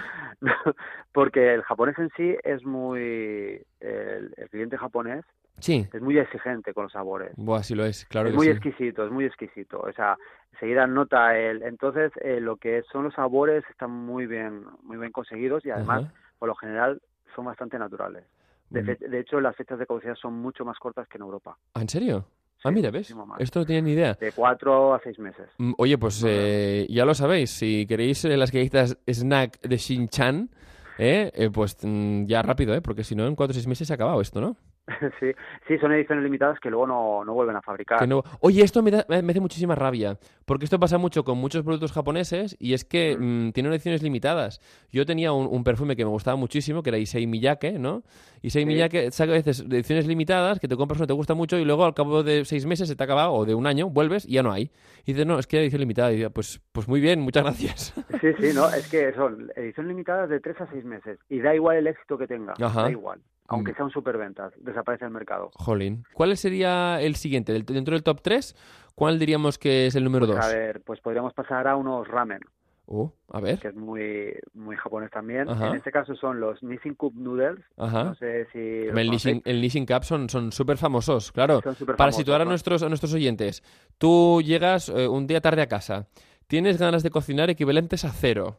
porque el japonés en sí es muy... El, el cliente japonés Sí. es muy exigente con los sabores. Buah, sí lo es, claro es que muy sí. exquisito, es muy exquisito. O sea, enseguida nota el... Entonces, eh, lo que son los sabores están muy bien, muy bien conseguidos y además, Ajá. por lo general, son bastante naturales. De, Mm. de hecho, las fechas de caducidad son mucho más cortas que en Europa. ¿Ah, ¿En serio? ah, Sí, mira, ¿ves? Esto no tenía ni idea. De cuatro a seis meses. Mm, Oye, pues eh, ya lo sabéis, si queréis eh, las galletitas snack de Shin-Chan, eh, eh, pues mm, ya rápido, ¿eh? porque si no, en cuatro o seis meses se ha acabado esto, ¿no? sí, sí, son ediciones limitadas que luego no, no vuelven a fabricar. Que no- Oye, esto me, da- me hace muchísima rabia, porque esto pasa mucho con muchos productos japoneses y es que mm, tienen ediciones limitadas. Yo tenía un, un perfume que me gustaba muchísimo, que era Issei Miyake, ¿no? Issei Sí. Miyake saca a veces ediciones limitadas que te compras no te gusta mucho y luego al cabo de seis meses se te ha acabado o de un año, vuelves y ya no hay. Y dices, no, es que era edición limitada. Y digo, pues, pues muy bien, muchas gracias. Sí, sí, no, es que son ediciones limitadas de tres a seis meses y da igual el éxito que tenga, Ajá. da igual. Aunque Mm. sean superventas, desaparece el mercado. Jolín. ¿Cuál sería el siguiente? Del- Dentro del top 3, ¿cuál diríamos que es el número Pues, 2? a ver, pues podríamos pasar a unos ramen, Uh, a ver. que es muy muy japonés también. Ajá. En este caso son los Nissin Cup Noodles. Ajá. No sé si El. Nissin, el Nissin Cup son son súper famosos, claro. Son súper Para famosos, situar a ¿no? nuestros, a nuestros oyentes, tú llegas eh, un día tarde a casa, tienes ganas de cocinar equivalentes a cero,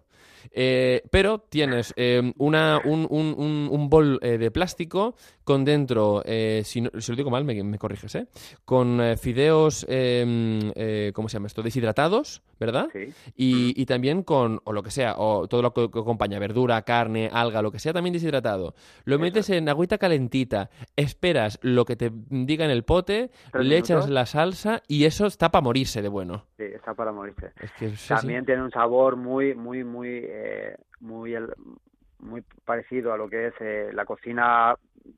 eh, pero tienes eh, una, un, un, un, un bol eh, de plástico con dentro, eh, si, no- si lo digo mal me, me corriges, ¿eh? con eh, fideos, eh, eh, ¿cómo se llama esto? Deshidratados, ¿verdad? Sí. Y, y también con, o lo que sea, o todo lo que, que acompaña, verdura, carne, alga, lo que sea, también deshidratado. Lo metes en agüita calentita, esperas lo que te diga en el pote, le echas la salsa y eso está para morirse de bueno. Sí, está para morirse. Es que sí. También tiene un sabor muy, muy, muy, eh, muy, el- muy parecido a lo que es eh, la cocina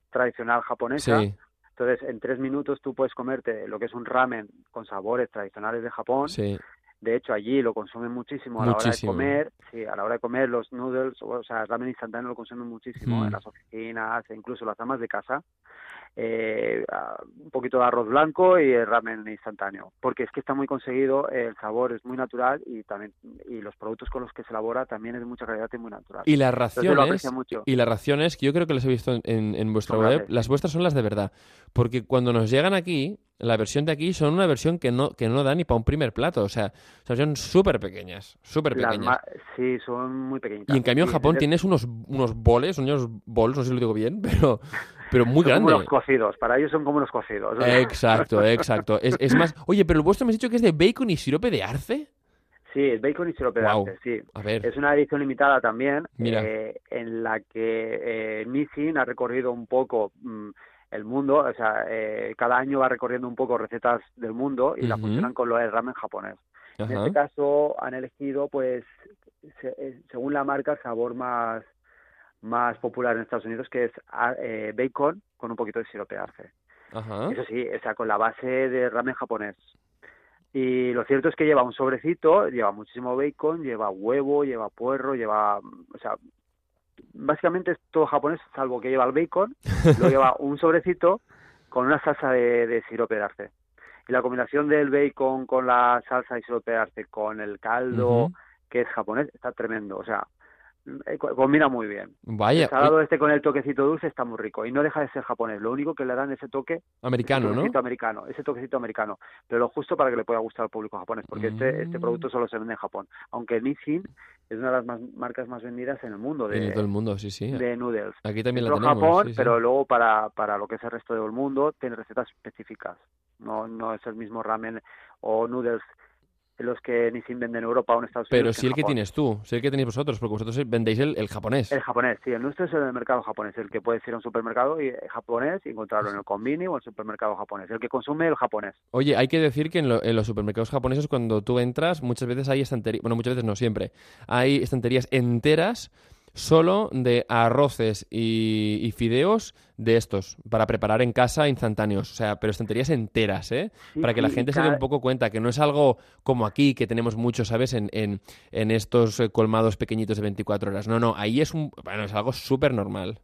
tradicional japonesa. Sí, Entonces, en tres minutos tú puedes comerte lo que es un ramen con sabores tradicionales de Japón. sí. De hecho, allí lo consumen muchísimo a la hora de comer. Sí, a la hora de comer los noodles, o sea, el ramen instantáneo lo consumen muchísimo Mm. en las oficinas e incluso las amas de casa. Eh, un poquito de arroz blanco y el ramen instantáneo. Porque es que está muy conseguido, el sabor es muy natural y también y los productos con los que se elabora también es de mucha calidad y muy natural. Y las raciones, y las raciones, que yo creo que las he visto en, en vuestra web, las vuestras son las de verdad. Porque cuando nos llegan aquí, la versión de aquí son una versión que no, que no da ni para un primer plato. O sea, son súper pequeñas, súper pequeñas. sí, son muy pequeñitas. Y en cambio en Japón es- tienes unos, unos boles, unos bols, no sé si lo digo bien, pero, pero muy son grande. como los cocidos, para ellos son como los cocidos. Exacto, exacto. Es, es más, oye, pero el vuestro me has dicho que es de bacon y sirope de arce. Sí, el bacon y sirope de arte, sí. A ver, Es una edición limitada también, Mira. eh, en la que eh, Nissin ha recorrido un poco mm, el mundo, o sea, eh, cada año va recorriendo un poco recetas del mundo y la Ujú. funcionan con lo del ramen japonés. En este caso han elegido, pues, se- eh, según la marca, sabor más más popular en Estados Unidos, que es ah, eh, bacon con un poquito de sirope de arce. ajá. Eso sí, o sea, con la base de ramen japonés. Y lo cierto es que lleva un sobrecito, lleva muchísimo bacon, lleva huevo, lleva puerro, lleva, o sea, básicamente es todo japonés, salvo que lleva el bacon, luego lleva un sobrecito con una salsa de, de sirope de arce. Y la combinación del bacon con la salsa y sirope de arce con el caldo que es japonés está tremendo. O sea, combina muy bien. Vaya. El salado este con el toquecito dulce está muy rico y no deja de ser japonés. Lo único que le dan ese toque americano, ese ¿no? americano, ese toquecito americano, pero lo justo para que le pueda gustar al público japonés, porque este este Mm. producto solo se vende en Japón, aunque Nissin es una de las más- marcas más vendidas en el mundo de, En todo el mundo, sí, sí. de noodles. Aquí también la tenemos. Japón, sí, sí. pero luego para, para lo que es el resto del mundo tiene recetas específicas. No no es el mismo ramen o noodles los que Nissin vende en Europa o en Estados Pero Unidos. sí en el que tienes tú, sí el que tenéis vosotros, porque vosotros vendéis el, el japonés. El japonés, sí, el nuestro es el mercado japonés, el que puedes ir a un supermercado y, eh, japonés y encontrarlo en el convini o en el supermercado japonés, el que consume el japonés. Oye, hay que decir que en, lo- en los supermercados japoneses cuando tú entras, muchas veces hay estanterías, bueno, muchas veces no, siempre, hay estanterías enteras solo de arroces y, y fideos de estos, para preparar en casa instantáneos, o sea, pero estanterías enteras, ¿eh? Sí, para que la gente se dé un poco cuenta que no es algo como aquí, que tenemos mucho, ¿sabes? En, en, en estos eh, colmados pequeñitos de 24 horas. No, no, ahí es un, bueno, es algo súper normal.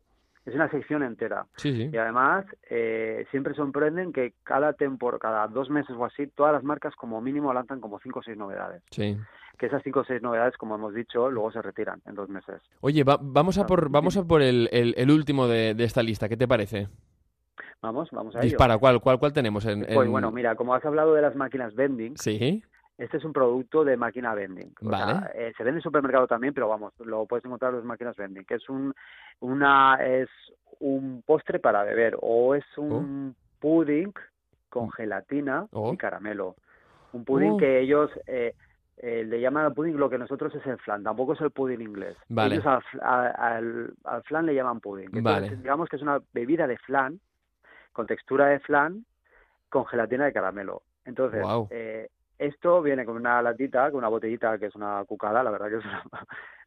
Es una sección entera. Sí, sí. Y además, eh, siempre sorprenden que cada tempor, cada dos meses o así, todas las marcas como mínimo lanzan como cinco o seis novedades. Sí. Que esas cinco o seis novedades, como hemos dicho, luego se retiran en dos meses. Oye, va- vamos a Ah, por, vamos a por el, el- el último de, de esta lista, ¿qué te parece? Vamos, vamos a ello. Dispara, ¿cuál, cuál, cuál tenemos? En, Pues en- bueno, mira, como has hablado de las máquinas vending, Sí, este es un producto de máquina vending. O Vale. sea, eh, se vende en supermercado también, pero vamos, lo puedes encontrar en las máquinas vending, que es un una es un postre para beber o es un pudding con gelatina Oh. y caramelo. Un pudding Oh. que ellos eh, eh, le llaman pudding lo que nosotros es el flan, tampoco es el pudding inglés. Vale. Ellos al, a- al, al flan le llaman pudding. Entonces, Vale. digamos que es una bebida de flan, con textura de flan, con gelatina de caramelo. Entonces, eh, esto viene con una latita, con una botellita que es una cucada, la verdad que es una,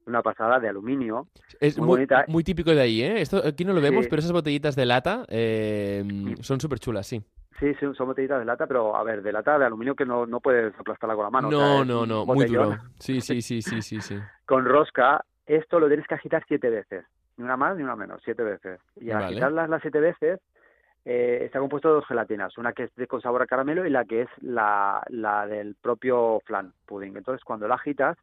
una pasada de aluminio. es Muy muy, bonita. muy típico de ahí, ¿eh? Esto aquí no lo vemos, Sí. pero esas botellitas de lata eh, son súper chulas, sí. Sí, son botellitas de lata, pero a ver, de lata de aluminio que no, no puedes aplastarla con la mano. o sea, no, no, no, muy duro. Sí, sí, sí, sí, sí, sí. Con rosca, esto lo tienes que agitar siete veces. Ni una más ni una menos, siete veces. Y al Vale. agitarlas las siete veces, eh, está compuesto de dos gelatinas. Una que es de, con sabor a caramelo y la que es la, la del propio flan pudding. Entonces, cuando la agitas,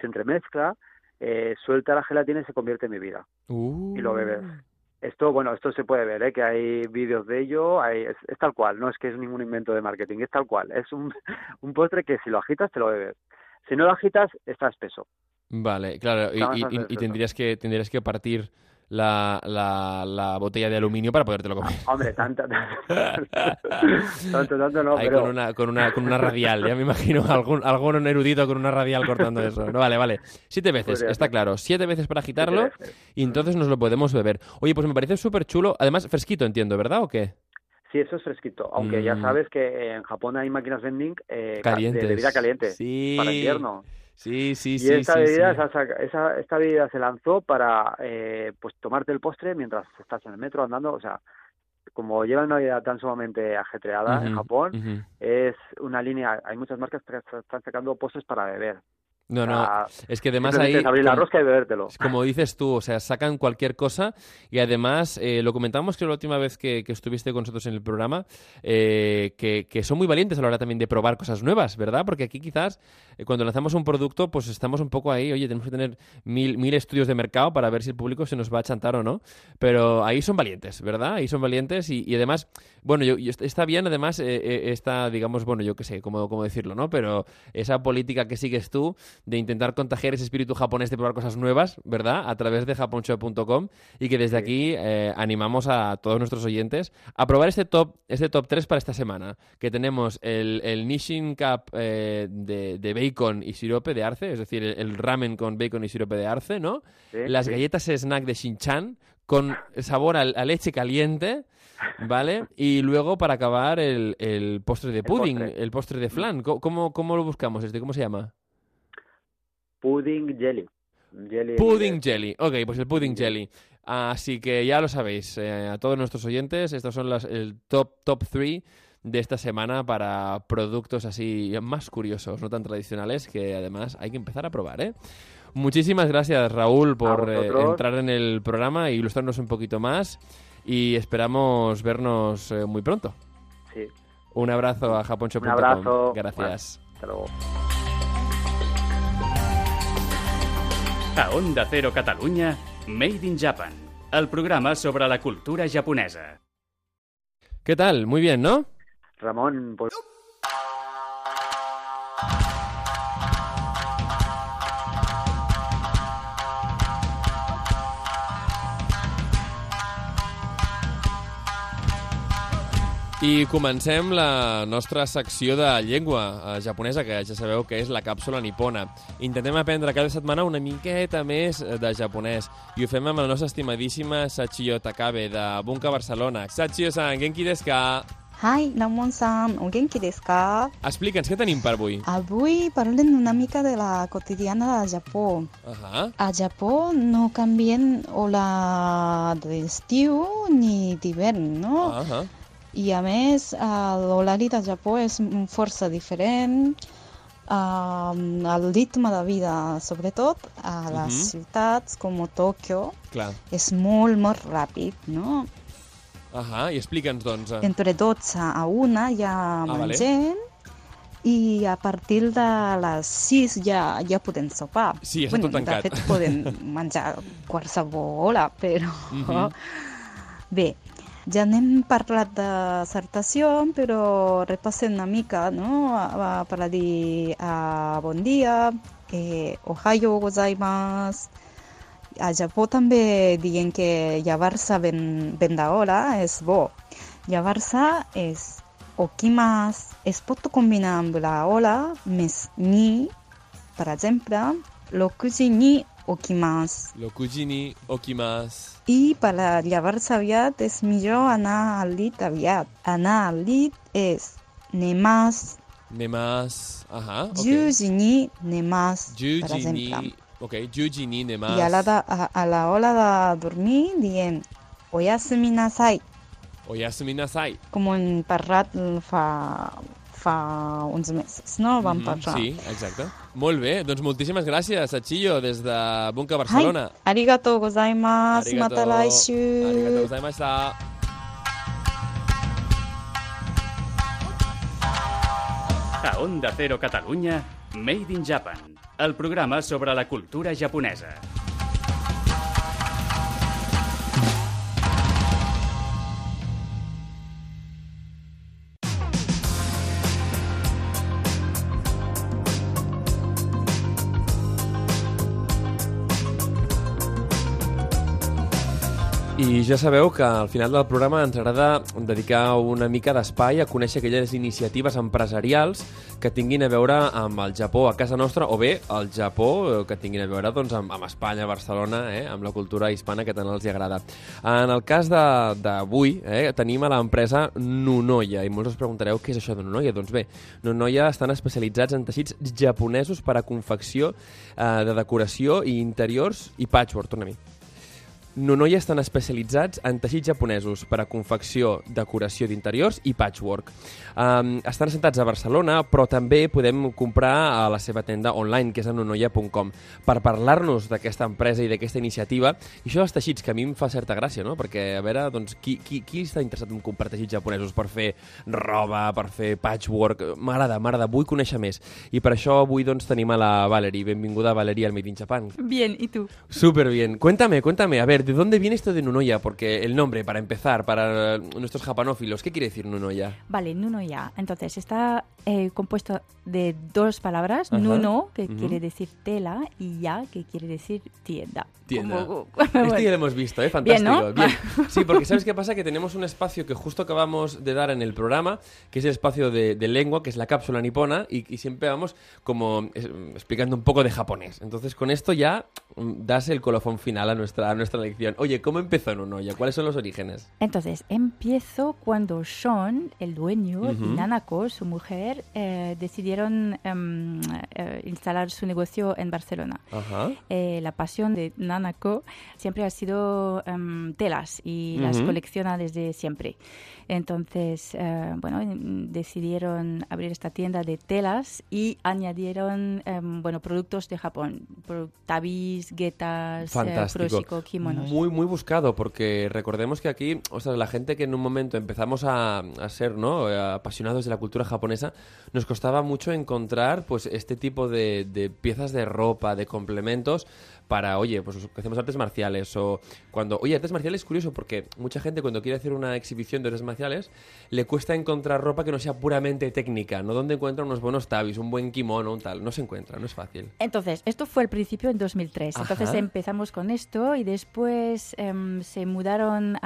se entremezcla, eh, suelta la gelatina y se convierte en bebida. Y lo bebes. Uh. Esto, bueno, esto se puede ver, ¿eh? que hay vídeos de ello, hay, es, es tal cual, no es que es ningún invento de marketing, es tal cual. Es un, un postre que si lo agitas te lo bebes. Si no lo agitas, está espeso. Vale, claro, y, y- tendrías que tendrías que partir la, la, la botella de aluminio para podértelo comer. Hombre, tanta, tanto, tanto no, Ahí pero con una, con una, con una radial, ya me imagino algún, algún erudito con una radial cortando eso. No, vale, vale. Siete veces, Podría está ser. claro. Siete veces para agitarlo veces. y entonces nos lo podemos beber. Oye, pues me parece súper chulo. Además, fresquito, entiendo, ¿verdad o qué? Sí, eso es fresquito. Aunque ya Mm. sabes que en Japón hay máquinas vending eh, de bebida caliente Sí. para invierno. Sí, sí, Y sí. esta sí, bebida, sí. esa, esta bebida se lanzó para eh, pues tomarte el postre mientras estás en el metro andando. O sea, como lleva una vida tan sumamente ajetreada en Japón, es una línea. Hay muchas marcas que están sacando postres para beber. No, no, sea, es que además ahí... abrir la rosca y bebértelo. Como dices tú, o sea, sacan cualquier cosa y además eh, lo comentamos creo la última vez que, que estuviste con nosotros en el programa, eh, que, que son muy valientes a la hora también de probar cosas nuevas, ¿verdad? Porque aquí quizás eh, cuando lanzamos un producto pues estamos un poco ahí, oye, tenemos que tener mil, mil estudios de mercado para ver si el público se nos va a chantar o no, pero ahí son valientes, ¿verdad? Ahí son valientes y, y además, bueno, yo, yo- está bien además esta, digamos, bueno, yo qué sé, cómo, cómo decirlo, ¿no? Pero esa política que sigues tú de intentar contagiar ese espíritu japonés de probar cosas nuevas, ¿verdad? A través de japonshop.com y que desde aquí eh, animamos a todos nuestros oyentes a probar este top, este top 3 para esta semana, que tenemos el, el Nishin Cup eh, de, de bacon y sirope de arce, es decir, el, el ramen con bacon y sirope de arce, ¿no? Sí, Las sí. galletas snack de Shinchan con sabor a, a leche caliente, ¿vale? Y luego para acabar el, el postre de pudding, postre. el postre de flan. ¿Cómo, cómo, cómo lo buscamos este? ¿Cómo se llama? Pudding jelly. Jelly Pudding Jelly. Ok, pues el Pudding Jelly. Así que ya lo sabéis, eh, a todos nuestros oyentes, estos son las, el top top 3 de esta semana para productos así más curiosos, no tan tradicionales, que además hay que empezar a probar, ¿eh? Muchísimas gracias, Raúl, por eh, entrar en el programa e ilustrarnos un poquito más y esperamos vernos eh, muy pronto. Sí. Un abrazo a japonshop.com. Un abrazo. Gracias. Hasta luego. A Onda Cero Catalunya, Made in Japan, el programa sobre la cultura japonesa. ¿Qué tal? Muy bien, ¿no? Ramón, pues I comencem la nostra secció de llengua eh, japonesa, que ja sabeu que és la càpsula nipona. Intentem aprendre cada setmana una miqueta més de japonès i ho fem amb la nostra estimadíssima Sachio Takabe de Bunka Barcelona. Sachio-san, genki desu ka? はい、ラモンさん、お元気ですか Explica'ns què tenim per avui. Avui parlem una mica de la quotidiana de Japó. Uh -huh. A Japó no canvien hora d'estiu ni d'hivern, no? Uh -huh. I a més, eh, l'horari de Japó és força diferent, eh, el ritme de vida, sobretot a les Mhm. ciutats com Tòquio, Clar. és molt, molt ràpid, no? Uh -huh. I explica'ns, doncs. eh. Entre 12 a 1 ja vale. mengem i a partir de les 6 ja, ja podem sopar. Sí, està tot tancat. De fet, podem menjar qualsevol hora, però... Mhm. Bé, ja n'hem parlat de dissertació, però repassem una mica, no? Per a dir uh, bon dia, eh, ohayo gozaimasu, a Japó també diuen que llevar-se ben, ben d'hora és bo. Llevar-se és okimas. Es pot combinar amb la hora més ni, per exemple, 6時に okimasu. L'okujini ni. I per llevar-se aviat és millor anar al llit aviat. Anar al llit és nemas. Nemas. Ahà, ok. Juji ni nemas, per exemple. ni... Ok, juji ni nemas. I a la, de, a, a la hora de dormir diem oyasumi nasai. Oyasumi nasai. Com hem parlat fa, fa uns mesos, no? Vam Mhm, parlar. Sí, exacte. Molt bé, doncs moltíssimes gràcies, Achillo, des de Bunca Barcelona. Hai, arigato gozaimasu, mata laishu. Arigato gozaimashita. A Onda Cero Catalunya, Made in Japan, el programa sobre la cultura japonesa. Ja sabeu que al final del programa ens agrada dedicar una mica d'espai a conèixer aquelles iniciatives empresarials que tinguin a veure amb el Japó a casa nostra o bé el Japó eh, que tinguin a veure doncs, amb, amb Espanya, Barcelona, eh, amb la cultura hispana que tant els hi agrada. En el cas d'avui eh, tenim a l'empresa Nunoya i molts us preguntareu què és això de Nunoya? Doncs bé, Nunoya estan especialitzats en teixits japonesos per a confecció eh, de decoració i interiors i patchwork, torna a mi. Nonoia estan especialitzats en teixits japonesos per a confecció, decoració d'interiors i patchwork. Um, estan assentats a Barcelona, però també podem comprar a la seva tenda online, que és a nonoia.com. Per parlar-nos d'aquesta empresa i d'aquesta iniciativa, i això dels teixits, que a mi em fa certa gràcia, no? Perquè, a veure, doncs, qui, qui, qui està interessat en comprar teixits japonesos per fer roba, per fer patchwork? M'agrada, m'agrada, vull conèixer més. I per això avui doncs, tenim a la Valerie. Benvinguda, Valerie, al Made in Japan. Bien, ¿y tú? Súper bien. Cuéntame, cuéntame, a ver, ¿de dónde viene esto de Nunoya? Porque el nombre, para empezar, para nuestros japanófilos, ¿qué quiere decir Nunoya? Vale, Nuno ya. Entonces, está eh, compuesto de dos palabras. Ajá. Nuno, que Ujú. quiere decir tela, y ya, que quiere decir tienda. Tienda. Como- Esto ya lo hemos visto, ¿eh? Fantástico. Bien, ¿no? Bien. Sí, porque ¿sabes qué pasa? Que tenemos un espacio que justo acabamos de dar en el programa, que es el espacio de, de lengua, que es la cápsula nipona, y, y siempre vamos como explicando un poco de japonés. Entonces, con esto ya mm, das el colofón final a nuestra, a nuestra Oye, ¿cómo empezó Nunoya? ¿Cuáles son los orígenes? Entonces, empiezo cuando Sean, el dueño, Ujú. y Nanako, su mujer, eh, decidieron em, eh, instalar su negocio en Barcelona. Ajá. Eh, la pasión de Nanako siempre ha sido em, telas y las Ujú. colecciona desde siempre. Entonces, eh, bueno, decidieron abrir esta tienda de telas y añadieron, em, bueno, productos de Japón, tabis, getas, eh, Fantástico. Kimonos. Muy, muy buscado, porque recordemos que aquí, o sea, la gente que en un momento empezamos a, ser ¿no? Eh, apasionados de la cultura japonesa, nos costaba mucho encontrar pues este tipo de piezas de ropa, de complementos para, oye, pues hacemos artes marciales o cuando, oye, artes marciales es curioso porque mucha gente cuando quiere hacer una exhibición de artes marciales le cuesta encontrar ropa que no sea puramente técnica, ¿no? Donde encuentra unos buenos tabis, un buen kimono, un tal, no se encuentra, no es fácil. Entonces, esto fue el principio en 2003. Entonces empezamos con esto y después em, se mudaron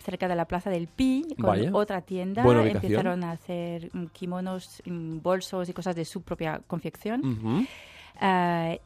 cerca de la Plaza del Pi con otra tienda. Empezaron a hacer mm, kimonos, mm, bolsos y cosas de su propia confección. Uh,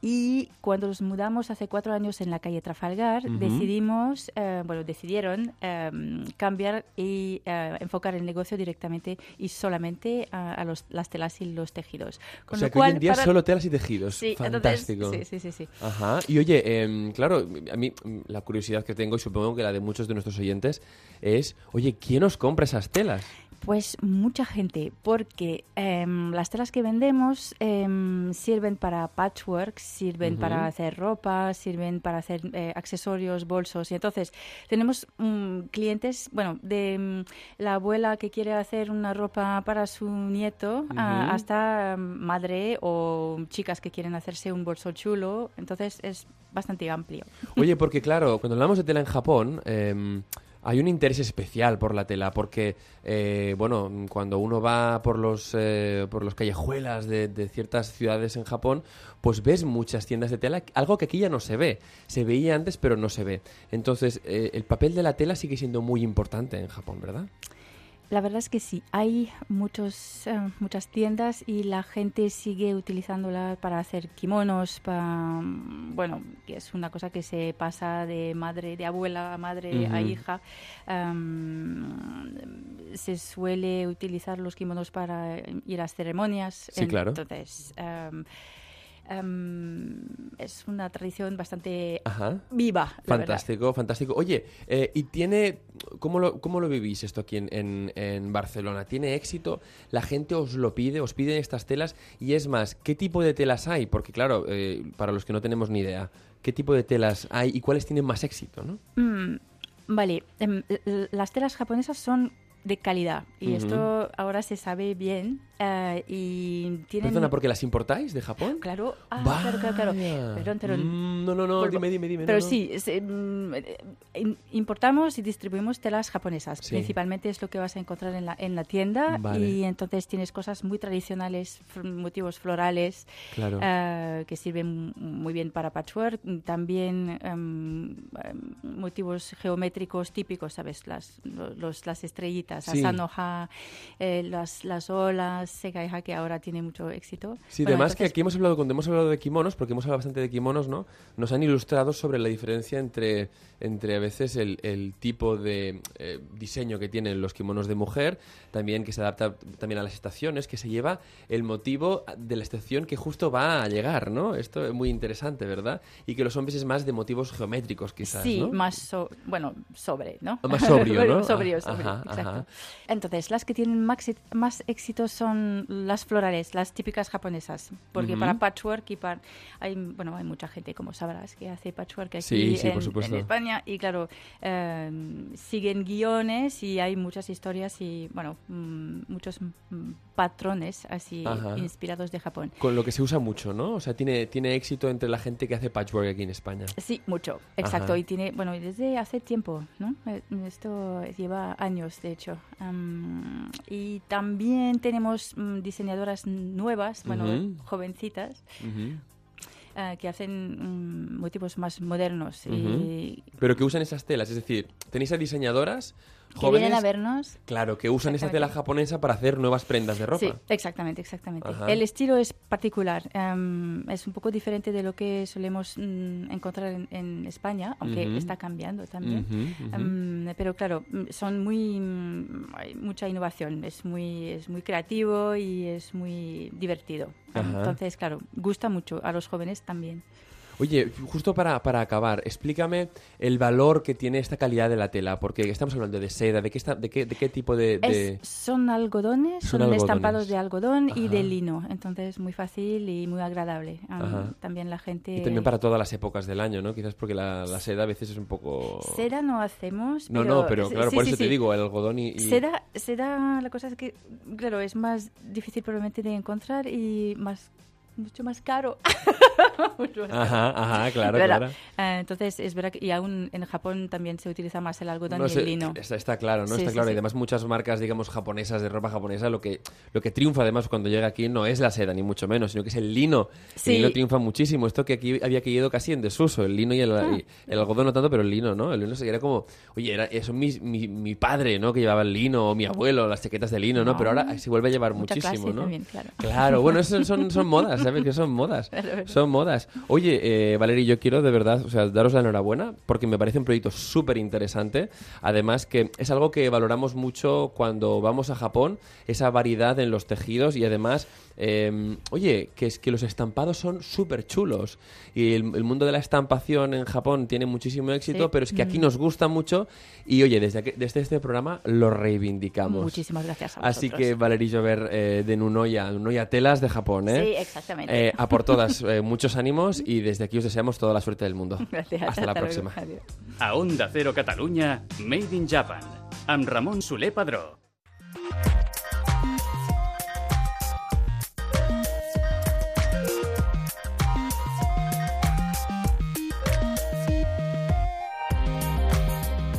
y cuando nos mudamos hace cuatro años en la calle Trafalgar, decidimos, uh, bueno, decidieron um, cambiar y uh, enfocar el negocio directamente y solamente a los, las telas y los tejidos. Con o sea, que hoy en día solo telas y tejidos. Sí, Fantástico. sí, sí, sí, sí, Ajá. Y oye, eh, claro, a mí la curiosidad que tengo, y supongo que la de muchos de nuestros oyentes, es, oye, ¿quién os compra esas telas? Pues mucha gente, porque em, las telas que vendemos em, sirven para patchwork, sirven para hacer ropa, sirven para hacer eh, accesorios, bolsos. Y entonces tenemos mm, clientes, bueno, de mm, la abuela que quiere hacer una ropa para su nieto hasta mm, madre o chicas que quieren hacerse un bolso chulo. Entonces es bastante amplio. Oye, porque claro, cuando hablamos de tela en Japón... Hay un interés especial por la tela, porque, eh, bueno, cuando uno va por los, eh, por los callejuelas de, ciertas ciudades en Japón, pues ves muchas tiendas de tela, algo que aquí ya no se ve. Se veía antes, pero no se ve. Entonces, eh, el papel de la tela sigue siendo muy importante en Japón, ¿verdad? La verdad es que sí, hay muchos, eh, muchas tiendas y la gente sigue utilizándola para hacer kimonos, para, bueno, que es una cosa que se pasa de madre, de abuela a madre a hija. se suele utilizar los kimonos para ir a ceremonias. Sí, claro. Entonces, Em, es una tradición bastante viva. Fantástico, fantástico. Oye, eh, ¿y tiene, cómo lo, cómo lo vivís esto aquí en, en, Barcelona? ¿Tiene éxito? ¿La gente os lo pide? ¿Os pide estas telas? Y es más, ¿qué tipo de telas hay? Porque claro, eh, para los que no tenemos ni idea, ¿qué tipo de telas hay y cuáles tienen más éxito? ¿no? Mm, vale, em, las telas japonesas son de calidad. Y esto ahora se sabe bien. Uh, y tienen... Perdona, ¿porque las importáis de Japón? Claro, ah, claro, claro, claro. Perdón, perdón. Mm, no, no, no, dime, dime, dime. Pero no, sí, mm, importamos y distribuimos telas japonesas. Principalmente es lo que vas a encontrar en la, en la tienda. Y entonces tienes cosas muy tradicionales, motivos florales, claro. uh, que sirven muy bien para patchwork. También um, motivos geométricos típicos, ¿sabes? Las, los, las estrellitas Asanoja, eh, las, las olas, Sekaiha, que ahora tiene mucho éxito. Sí, además que aquí hemos hablado, cuando hemos hablado de kimonos, porque hemos hablado bastante de kimonos, ¿no? Nos han ilustrado sobre la diferencia entre, entre a veces el, el tipo de eh, diseño que tienen los kimonos de mujer, también que se adapta también a las estaciones, que se lleva el motivo de la estación que justo va a llegar, ¿no? Esto es muy interesante, ¿verdad? Y que los hombres es más de motivos geométricos, quizás, Sí, más, bueno, sobre, ¿no? Más sobrio, ¿no? sobrio, sobrio, exacto. Entonces, las que tienen más, más éxito son las florales, las típicas japonesas, porque para patchwork y para... Hay, bueno, hay mucha gente, como sabrás, que hace patchwork aquí en, España y claro, em, siguen guiones y hay muchas historias y, bueno, mm, muchos mm, patrones así inspirados de Japón. Con lo que se usa mucho, ¿no? O sea, tiene, tiene éxito entre la gente que hace patchwork aquí en España. Sí, mucho, exacto. Y tiene, bueno, desde hace tiempo, ¿no? Eh, esto lleva años, de hecho y también tenemos mm, diseñadoras nuevas, bueno, jovencitas. Eh, que hacen mm, motivos más modernos. Pero que usan esas telas, es decir, tenéis a diseñadoras que vienen a vernos. Claro, que usan esa tela japonesa para hacer nuevas prendas de ropa. Sí, exactamente, exactamente. El estilo es particular, em, es un poco diferente de lo que solemos mm, encontrar en, España, aunque está cambiando también. Em, pero claro, mm, son muy mm, hay mucha innovación, es muy es muy creativo y es muy divertido. Entonces, claro, gusta mucho a los jóvenes también. Oye, justo para, para, acabar, explícame el valor que tiene esta calidad de la tela, porque estamos hablando de seda, ¿de qué, está, de qué, de qué tipo de...? son algodones, son, estampados de algodón y de lino, entonces muy fácil y muy agradable. también la gente... Y también para todas las épocas del año, ¿no? Quizás porque la, seda a veces es un poco... Seda no hacemos, No, no, pero claro, por eso te digo, el algodón y, Seda, seda, la cosa es que, claro, es más difícil probablemente de encontrar y más mucho más caro. Ajá, ajá, claro, claro. Eh, entonces, es verdad que y aún en Japón también se utiliza más el algodón No y el lino. Está, está claro, ¿no? Sí, está sí, claro. Y sí. además muchas marcas, digamos, japonesas, de ropa japonesa, lo que, lo que triunfa además cuando llega aquí no es la seda, ni mucho menos, sino que es el lino. El lino triunfa muchísimo. Esto que aquí había caído casi en desuso, el lino y el, Ah. y el algodón no tanto, pero el lino, ¿no? El lino era como, oye, era, eso mi, mi, mi padre, ¿no? Que llevaba el lino, o mi abuelo, las chaquetas de lino, ¿no? No. Pero ahora se vuelve a llevar Mucha muchísimo, clase ¿no? también, claro. Claro, bueno, eso son, son modas, ¿sabes? Que son modas. Son modas. Oye, eh, Valeria, yo quiero de verdad, o sea, daros la enhorabuena porque me parece un proyecto súper interesante. Además, que es algo que valoramos mucho cuando vamos a Japón, esa variedad en los tejidos y además, eh, oye, que es que los estampados son súper chulos. Y el, el mundo de la estampación en Japón tiene muchísimo éxito, Sí. pero es que aquí Mm. nos gusta mucho y, oye, desde, aquí- desde este programa lo reivindicamos. Muchísimas gracias a Así que Valerie Jover eh, de Nunoya, Nunoya Telas de Japón, ¿eh? Sí, exactamente. Eh, a por todas, eh, muchos ánimos y desde aquí os deseamos toda la suerte del mundo. Gracias. Hasta la luego. próxima. Adiós. A Onda Cero Catalunya, Made in Japan, amb Ramon Soler Padró.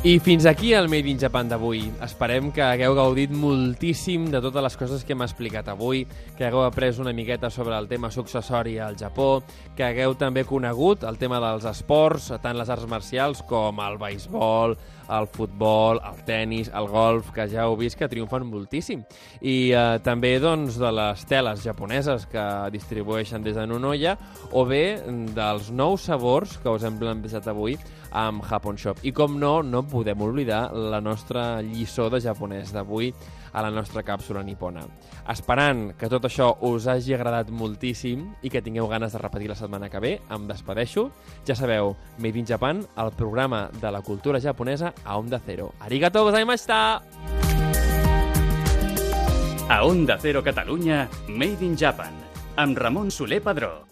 I fins aquí el Made in Japan d'avui. Esperem que hagueu gaudit moltíssim de totes les coses que hem explicat avui, que hagueu après una miqueta sobre el tema successori al Japó, que hagueu també conegut el tema dels esports, tant les arts marcials com el beisbol, el futbol, el tennis, el golf, que ja heu vist que triomfen moltíssim. I eh, també doncs, de les teles japoneses que distribueixen des de Nunoya o bé dels nous sabors que us hem plantejat avui amb Japon Shop. I com no, no podem oblidar la nostra lliçó de japonès d'avui a la nostra càpsula nipona. Esperant que tot això us hagi agradat moltíssim i que tingueu ganes de repetir la setmana que ve, em despedeixo. Ja sabeu, Made in Japan, el programa de la cultura japonesa a Onda Cero. Arigatou gozaimashita! A Onda Cero Catalunya, Made in Japan, amb Ramon Soler Padró.